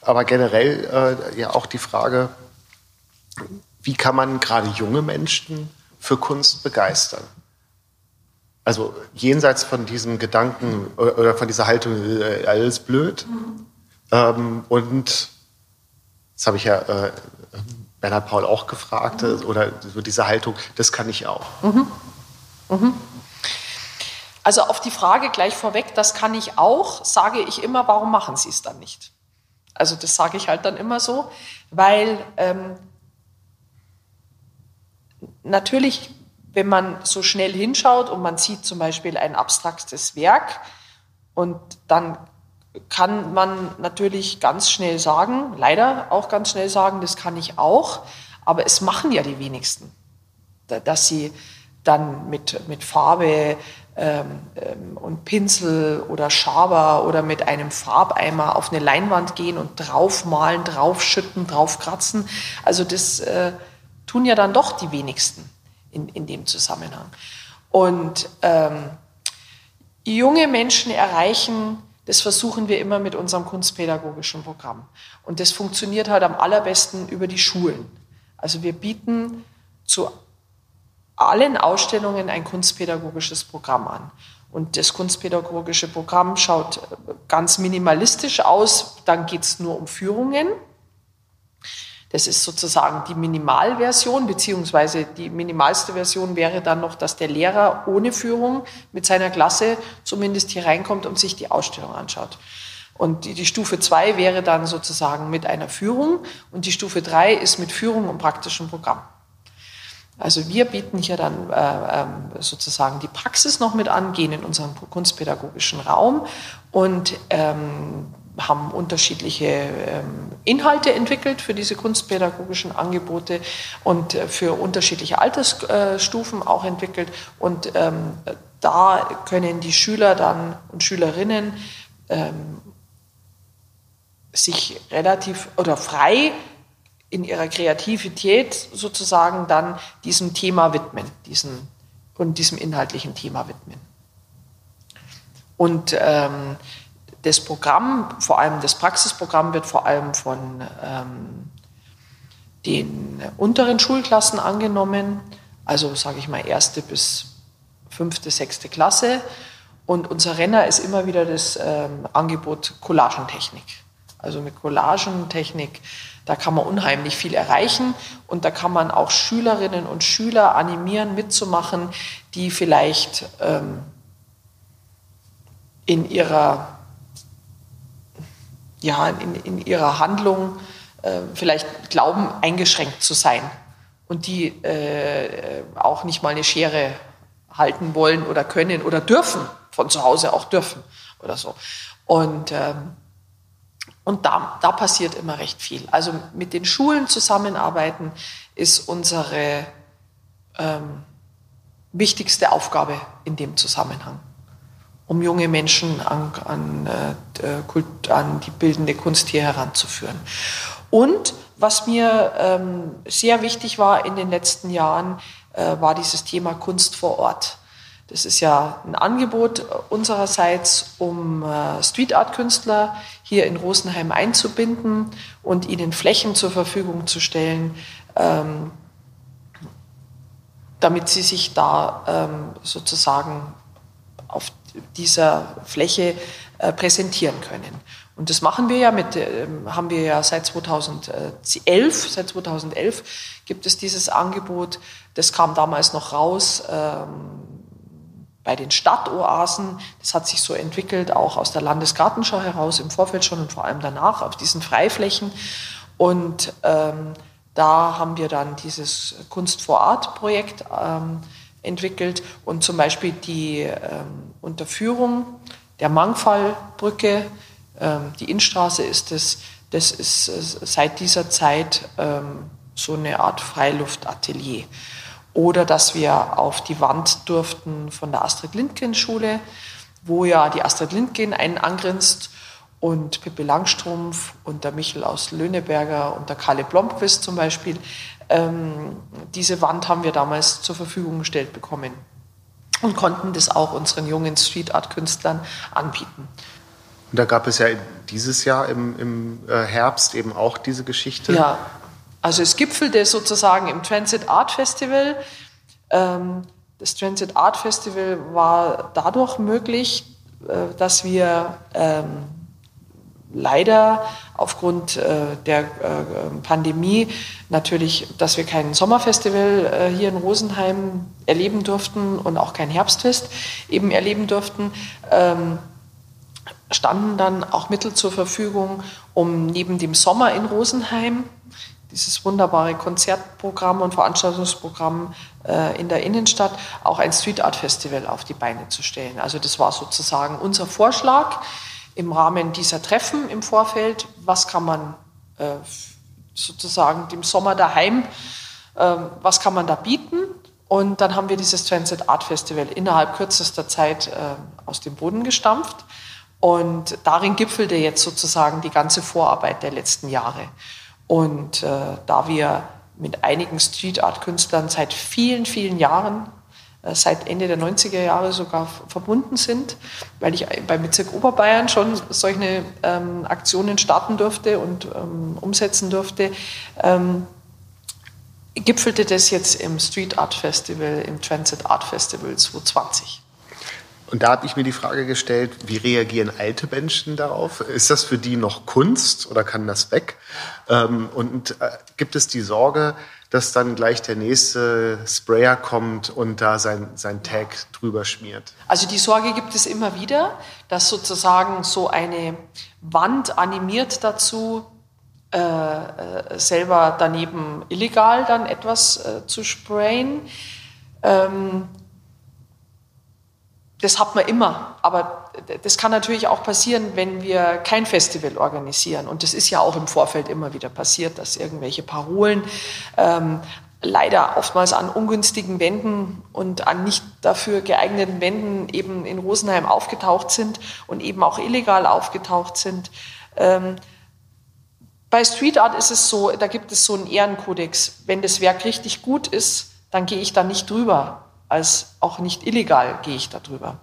Aber generell äh, ja auch die Frage, wie kann man gerade junge Menschen für Kunst begeistern? Also jenseits von diesem Gedanken oder von dieser Haltung, alles blöd. Mhm. Ähm, und das habe ich ja Bernhard Paul auch gefragt, mhm. oder so diese Haltung, das kann ich auch. Mhm. Mhm. Also auf die Frage gleich vorweg, das kann ich auch, sage ich immer, warum machen Sie es dann nicht? Also das sage ich halt dann immer so, weil ähm, natürlich, wenn man so schnell hinschaut und man sieht zum Beispiel ein abstraktes Werk und dann kann man natürlich ganz schnell sagen, leider auch ganz schnell sagen, das kann ich auch, aber es machen ja die wenigsten, dass sie dann mit, mit Farbe ähm, ähm, und Pinsel oder Schaber oder mit einem Farbeimer auf eine Leinwand gehen und draufmalen, draufschütten, draufkratzen. Also das äh, tun ja dann doch die wenigsten in, in dem Zusammenhang. Und ähm, junge Menschen erreichen das versuchen wir immer mit unserem kunstpädagogischen Programm. Und das funktioniert halt am allerbesten über die Schulen. Also wir bieten zu allen Ausstellungen ein kunstpädagogisches Programm an. Und das kunstpädagogische Programm schaut ganz minimalistisch aus. Dann geht es nur um Führungen. Das ist sozusagen die Minimalversion, beziehungsweise die minimalste Version wäre dann noch, dass der Lehrer ohne Führung mit seiner Klasse zumindest hier reinkommt und sich die Ausstellung anschaut. Und die, die Stufe 2 wäre dann sozusagen mit einer Führung und die Stufe 3 ist mit Führung und praktischem Programm. Also wir bieten hier dann äh, ähm, sozusagen die Praxis noch mit an, gehen in unseren kunstpädagogischen Raum und ähm, haben unterschiedliche ähm, Inhalte entwickelt für diese kunstpädagogischen Angebote und äh, für unterschiedliche Altersstufen auch entwickelt. Und ähm, da können die Schüler dann und Schülerinnen ähm, sich relativ oder frei in ihrer Kreativität sozusagen dann diesem Thema widmen, diesen, und diesem inhaltlichen Thema widmen. Und ähm, das Programm, vor allem das Praxisprogramm, wird vor allem von ähm, den unteren Schulklassen angenommen, also sage ich mal erste bis fünfte, sechste Klasse. Und unser Renner ist immer wieder das ähm, Angebot Collagentechnik. Also mit Collagentechnik, da kann man unheimlich viel erreichen und da kann man auch Schülerinnen und Schüler animieren, mitzumachen, die vielleicht ähm, in ihrer ja, in, in ihrer Handlung äh, vielleicht glauben, eingeschränkt zu sein und die äh, auch nicht mal eine Schere halten wollen oder können oder dürfen, von zu Hause auch dürfen oder so. Und, ähm, und da, da passiert immer recht viel. Also mit den Schulen zusammenarbeiten ist unsere ähm, wichtigste Aufgabe in dem Zusammenhang, um junge Menschen an, an, äh, Kult, an die bildende Kunst hier heranzuführen. Und was mir ähm, sehr wichtig war in den letzten Jahren, äh, war dieses Thema Kunst vor Ort. Das ist ja ein Angebot unsererseits, um äh, Street Art Künstler hier in Rosenheim einzubinden und ihnen Flächen zur Verfügung zu stellen, ähm, damit sie sich da ähm, sozusagen auf dieser Fläche äh, präsentieren können. Und das machen wir ja mit, äh, haben wir ja seit 2011. Seit 2011 gibt es dieses Angebot. Das kam damals noch raus ähm, bei den Stadtoasen. Das hat sich so entwickelt, auch aus der Landesgartenschau heraus, im Vorfeld schon und vor allem danach auf diesen Freiflächen. Und ähm, da haben wir dann dieses Kunst vor Art Projekt ähm, entwickelt und zum Beispiel die ähm, Unterführung der Mangfallbrücke ähm, die Innenstraße ist es, das ist äh, seit dieser Zeit ähm, so eine Art Freiluftatelier. Oder dass wir auf die Wand durften von der Astrid Lindgren Schule, wo ja die Astrid Lindgren einen angrinst und Pippi Langstrumpf und der Michel aus Löhneberger und der Kalle Blomqvist zum Beispiel. Ähm, diese Wand haben wir damals zur Verfügung gestellt bekommen und konnten das auch unseren jungen Street Art Künstlern anbieten. Und da gab es ja dieses Jahr im, im äh, Herbst eben auch diese Geschichte. Ja, also es gipfelte sozusagen im Transit Art Festival. Ähm, das Transit Art Festival war dadurch möglich, äh, dass wir ähm, leider aufgrund äh, der Pandemie natürlich, dass wir kein Sommerfestival hier in Rosenheim erleben durften und auch kein Herbstfest eben erleben durften. Ähm, standen dann auch Mittel zur Verfügung, um neben dem Sommer in Rosenheim dieses wunderbare Konzertprogramm und Veranstaltungsprogramm äh, in der Innenstadt auch ein Street Art Festival auf die Beine zu stellen. Also das war sozusagen unser Vorschlag im Rahmen dieser Treffen im Vorfeld. Was kann man äh, sozusagen dem Sommer daheim, äh, was kann man da bieten? Und dann haben wir dieses Transit Art Festival innerhalb kürzester Zeit äh, aus dem Boden gestampft. Und darin gipfelte jetzt sozusagen die ganze Vorarbeit der letzten Jahre. Und äh, da wir mit einigen Street Art Künstlern seit vielen, vielen Jahren, seit Ende der 90er Jahre sogar verbunden sind, weil ich beim Bezirk Oberbayern schon solche ähm, Aktionen starten durfte und ähm, umsetzen durfte, ähm, gipfelte das jetzt im Street Art Festival, im Transit Art Festival 2020. Und da habe ich mir die Frage gestellt, wie reagieren alte Menschen darauf? Ist das für die noch Kunst oder kann das weg? Ähm, und äh, gibt es die Sorge, dass dann gleich der nächste Sprayer kommt und da sein, sein Tag drüber schmiert? Also die Sorge gibt es immer wieder, dass sozusagen so eine Wand animiert dazu, äh, äh selber daneben illegal dann etwas äh, zu sprayen. Ähm, das hat man immer. Aber das kann natürlich auch passieren, wenn wir kein Festival organisieren. Und das ist ja auch im Vorfeld immer wieder passiert, dass irgendwelche Parolen ähm, leider oftmals an ungünstigen Wänden und an nicht dafür geeigneten Wänden eben in Rosenheim aufgetaucht sind und eben auch illegal aufgetaucht sind. Ähm, bei Street Art ist es so, da gibt es so einen Ehrenkodex. Wenn das Werk richtig gut ist, dann gehe ich da nicht drüber als auch nicht illegal gehe ich darüber.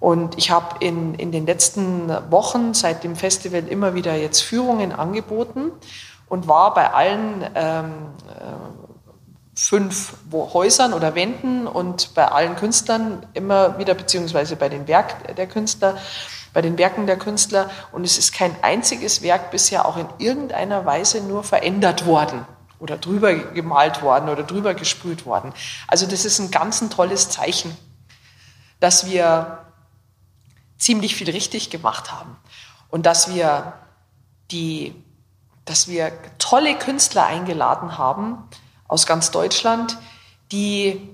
Und ich habe in, in den letzten Wochen seit dem Festival immer wieder jetzt Führungen angeboten und war bei allen ähm, äh, fünf Häusern oder Wänden und bei allen Künstlern immer wieder, beziehungsweise bei den Werk der Künstler, bei den Werken der Künstler. Und es ist kein einziges Werk bisher auch in irgendeiner Weise nur verändert worden oder drüber gemalt worden oder drüber gesprüht worden. Also das ist ein ganz ein tolles Zeichen, dass wir ziemlich viel richtig gemacht haben und dass wir die, dass wir tolle Künstler eingeladen haben aus ganz Deutschland, die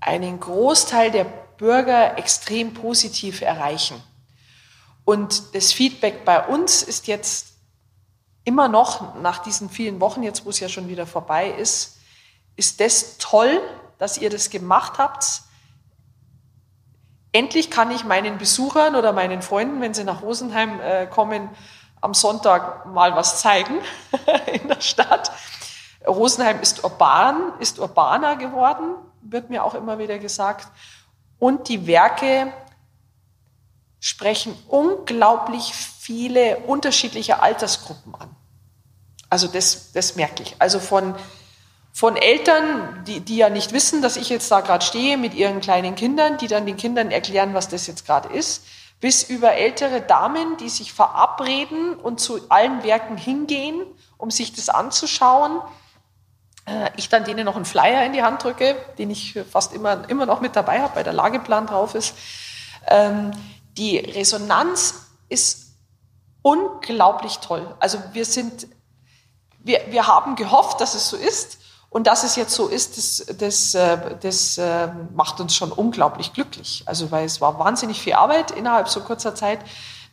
einen Großteil der Bürger extrem positiv erreichen. Und das Feedback bei uns ist jetzt immer noch, nach diesen vielen Wochen, jetzt wo es ja schon wieder vorbei ist, ist das toll, dass ihr das gemacht habt. Endlich kann ich meinen Besuchern oder meinen Freunden, wenn sie nach Rosenheim äh, kommen, am Sonntag mal was zeigen in der Stadt. Rosenheim ist urban, ist urbaner geworden, wird mir auch immer wieder gesagt. Und die Werke sprechen unglaublich viele unterschiedliche Altersgruppen an. Also das, das merke ich. Also von, von Eltern, die, die ja nicht wissen, dass ich jetzt da gerade stehe mit ihren kleinen Kindern, die dann den Kindern erklären, was das jetzt gerade ist, bis über ältere Damen, die sich verabreden und zu allen Werken hingehen, um sich das anzuschauen. Äh, ich dann denen noch einen Flyer in die Hand drücke, den ich fast immer, immer noch mit dabei habe, weil der Lageplan drauf ist. Ähm, die Resonanz ist unglaublich toll. Also wir sind, wir, wir haben gehofft, dass es so ist. Und dass es jetzt so ist, das, das, äh, das äh, macht uns schon unglaublich glücklich. Also weil es war wahnsinnig viel Arbeit innerhalb so kurzer Zeit,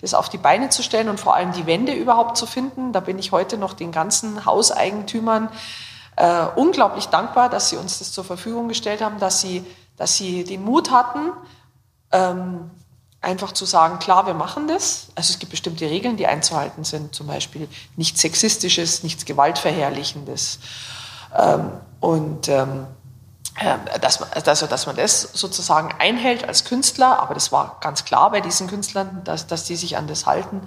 das auf die Beine zu stellen und vor allem die Wände überhaupt zu finden. Da bin ich heute noch den ganzen Hauseigentümern äh, unglaublich dankbar, dass sie uns das zur Verfügung gestellt haben, dass sie, dass sie den Mut hatten, ähm, einfach zu sagen, klar, wir machen das. Also es gibt bestimmte Regeln, die einzuhalten sind, zum Beispiel nichts Sexistisches, nichts Gewaltverherrlichendes. Ähm, und ähm, äh, dass, man, also, dass man das sozusagen einhält als Künstler, aber das war ganz klar bei diesen Künstlern, dass, dass die sich an das halten.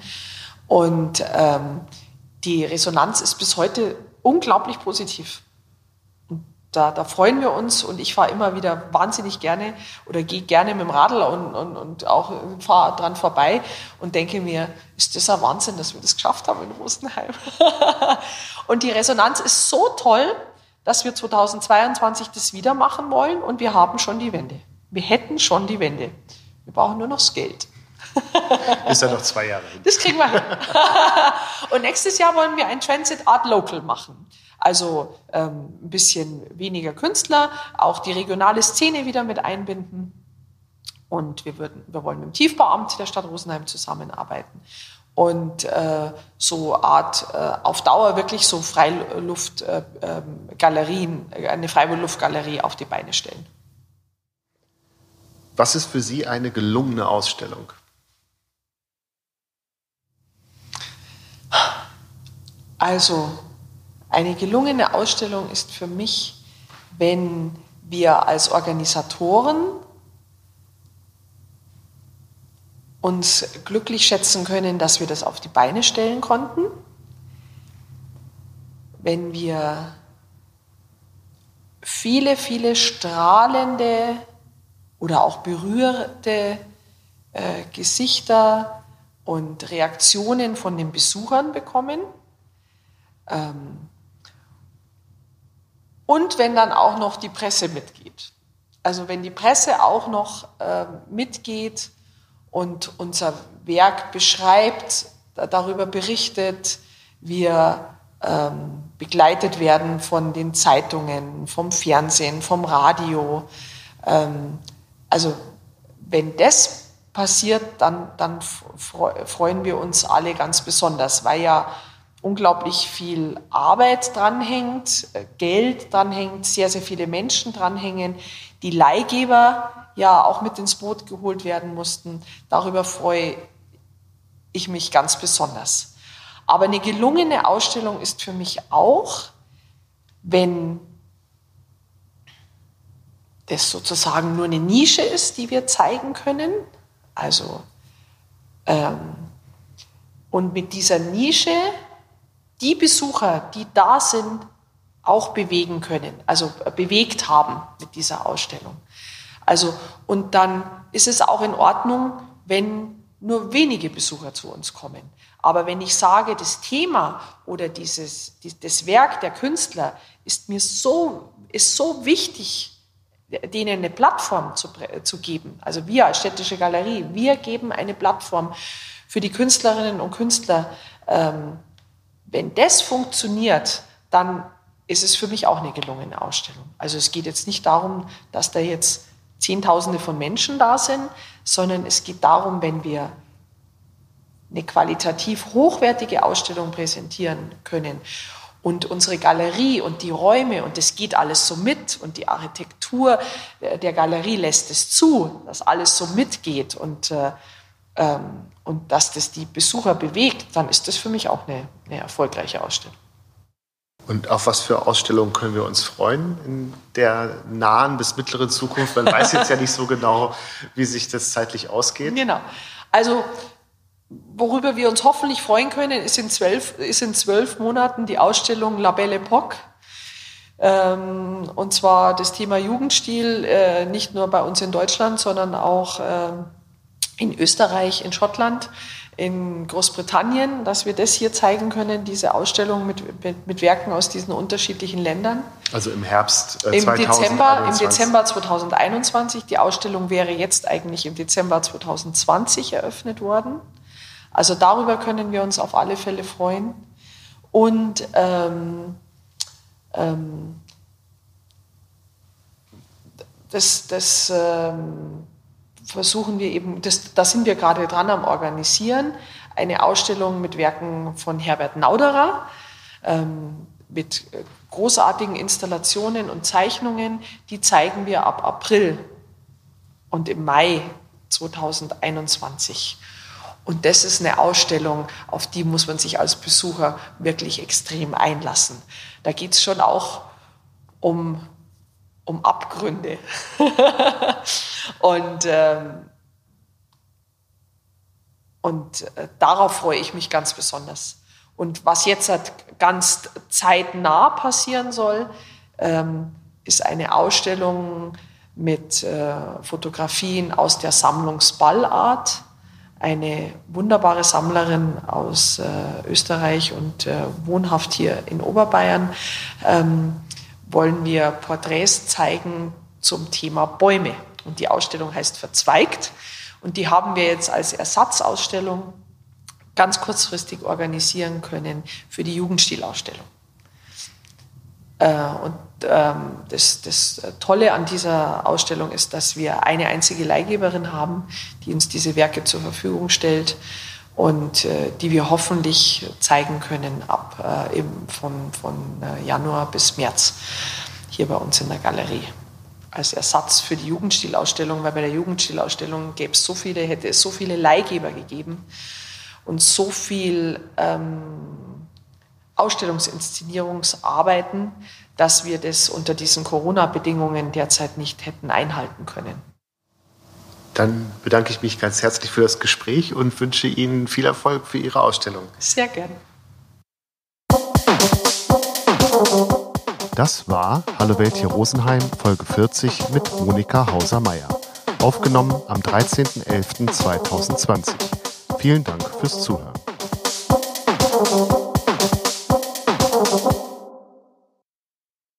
Und ähm, die Resonanz ist bis heute unglaublich positiv da, da freuen wir uns und ich fahre immer wieder wahnsinnig gerne oder gehe gerne mit dem Radl und, und, und auch fahre dran vorbei und denke mir, ist das ein Wahnsinn, dass wir das geschafft haben in Rosenheim. und die Resonanz ist so toll, dass wir 2022 das wieder machen wollen und wir haben schon die Wende. Wir hätten schon die Wende. Wir brauchen nur noch das Geld. Ist ja noch zwei Jahre hin. Das kriegen wir hin. und nächstes Jahr wollen wir ein Transit Art Local machen. Also ähm, ein bisschen weniger Künstler, auch die regionale Szene wieder mit einbinden. Und wir, würden, wir wollen mit dem Tiefbauamt der Stadt Rosenheim zusammenarbeiten und äh, so Art äh, auf Dauer wirklich so Freiluftgalerien, äh, ähm, eine Freiluftgalerie auf die Beine stellen. Was ist für Sie eine gelungene Ausstellung? Also eine gelungene Ausstellung ist für mich, wenn wir als Organisatoren uns glücklich schätzen können, dass wir das auf die Beine stellen konnten, wenn wir viele, viele strahlende oder auch berührte äh, Gesichter und Reaktionen von den Besuchern bekommen. Ähm, und wenn dann auch noch die Presse mitgeht. Also wenn die Presse auch noch äh, mitgeht und unser Werk beschreibt, darüber berichtet, wir ähm, begleitet werden von den Zeitungen, vom Fernsehen, vom Radio. Ähm, also wenn das passiert, dann, dann freuen wir uns alle ganz besonders, weil ja unglaublich viel Arbeit dranhängt, äh, Geld dranhängt, sehr, sehr viele Menschen dranhängen, die Leihgeber ja auch mit ins Boot geholt werden mussten. Darüber freue ich mich ganz besonders. Aber eine gelungene Ausstellung ist für mich auch, wenn das sozusagen nur eine Nische ist, die wir zeigen können. Also ähm, und mit dieser Nische die Besucher, die da sind, auch bewegen können, also bewegt haben mit dieser Ausstellung. Also, und dann ist es auch in Ordnung, wenn nur wenige Besucher zu uns kommen. Aber wenn ich sage, das Thema oder dieses, das Werk der Künstler ist mir so, ist so wichtig, denen eine Plattform zu, zu geben. Also wir als städtische Galerie, wir geben eine Plattform für die Künstlerinnen und Künstler, ähm, wenn das funktioniert, dann ist es für mich auch eine gelungene Ausstellung. Also es geht jetzt nicht darum, dass da jetzt Zehntausende von Menschen da sind, sondern es geht darum, wenn wir eine qualitativ hochwertige Ausstellung präsentieren können und unsere Galerie und die Räume und das geht alles so mit und die Architektur der Galerie lässt es zu, dass alles so mitgeht und, äh, ähm, und dass das die Besucher bewegt, dann ist das für mich auch eine, eine erfolgreiche Ausstellung. Und auf was für Ausstellungen können wir uns freuen in der nahen bis mittleren Zukunft? Man weiß jetzt ja nicht so genau, wie sich das zeitlich ausgeht. Genau. Also worüber wir uns hoffentlich freuen können, ist in zwölf, ist in zwölf Monaten die Ausstellung La Belle Époque. Ähm, und zwar das Thema Jugendstil, äh, nicht nur bei uns in Deutschland, sondern auch äh, in Österreich, in Schottland, in Großbritannien, dass wir das hier zeigen können, diese Ausstellung mit, mit, mit Werken aus diesen unterschiedlichen Ländern. Also im Herbst äh, Im Dezember, Im Dezember 2021. Die Ausstellung wäre jetzt eigentlich im Dezember 2020 eröffnet worden. Also darüber können wir uns auf alle Fälle freuen. Und ähm, ähm, das, das ähm, versuchen wir eben, das, da sind wir gerade dran am Organisieren, eine Ausstellung mit Werken von Herbert Nauderer, ähm, mit großartigen Installationen und Zeichnungen, die zeigen wir ab April und im Mai 2021. Und das ist eine Ausstellung, auf die muss man sich als Besucher wirklich extrem einlassen. Da geht es schon auch um, um Abgründe. und ähm, und äh, darauf freue ich mich ganz besonders. Und was jetzt halt ganz zeitnah passieren soll, ähm, ist eine Ausstellung mit äh, Fotografien aus der Sammlungsballart eine wunderbare Sammlerin aus äh, Österreich und äh, wohnhaft hier in Oberbayern, ähm, wollen wir Porträts zeigen zum Thema Bäume. Und die Ausstellung heißt Verzweigt. Und die haben wir jetzt als Ersatzausstellung ganz kurzfristig organisieren können für die Jugendstilausstellung. Äh, und ähm, das, das Tolle an dieser Ausstellung ist, dass wir eine einzige Leihgeberin haben, die uns diese Werke zur Verfügung stellt und äh, die wir hoffentlich zeigen können ab äh, eben von, von Januar bis März hier bei uns in der Galerie als Ersatz für die Jugendstilausstellung, weil bei der Jugendstilausstellung gäbe es so viele, hätte es so viele Leihgeber gegeben und so viel ähm, Ausstellungsinszenierungsarbeiten, dass wir das unter diesen Corona-Bedingungen derzeit nicht hätten einhalten können. Dann bedanke ich mich ganz herzlich für das Gespräch und wünsche Ihnen viel Erfolg für Ihre Ausstellung. Sehr gern. Das war Hallo Welt hier Rosenheim, Folge 40 mit Monika Hauser-Meyer. Aufgenommen am 13.11.2020. Vielen Dank fürs Zuhören.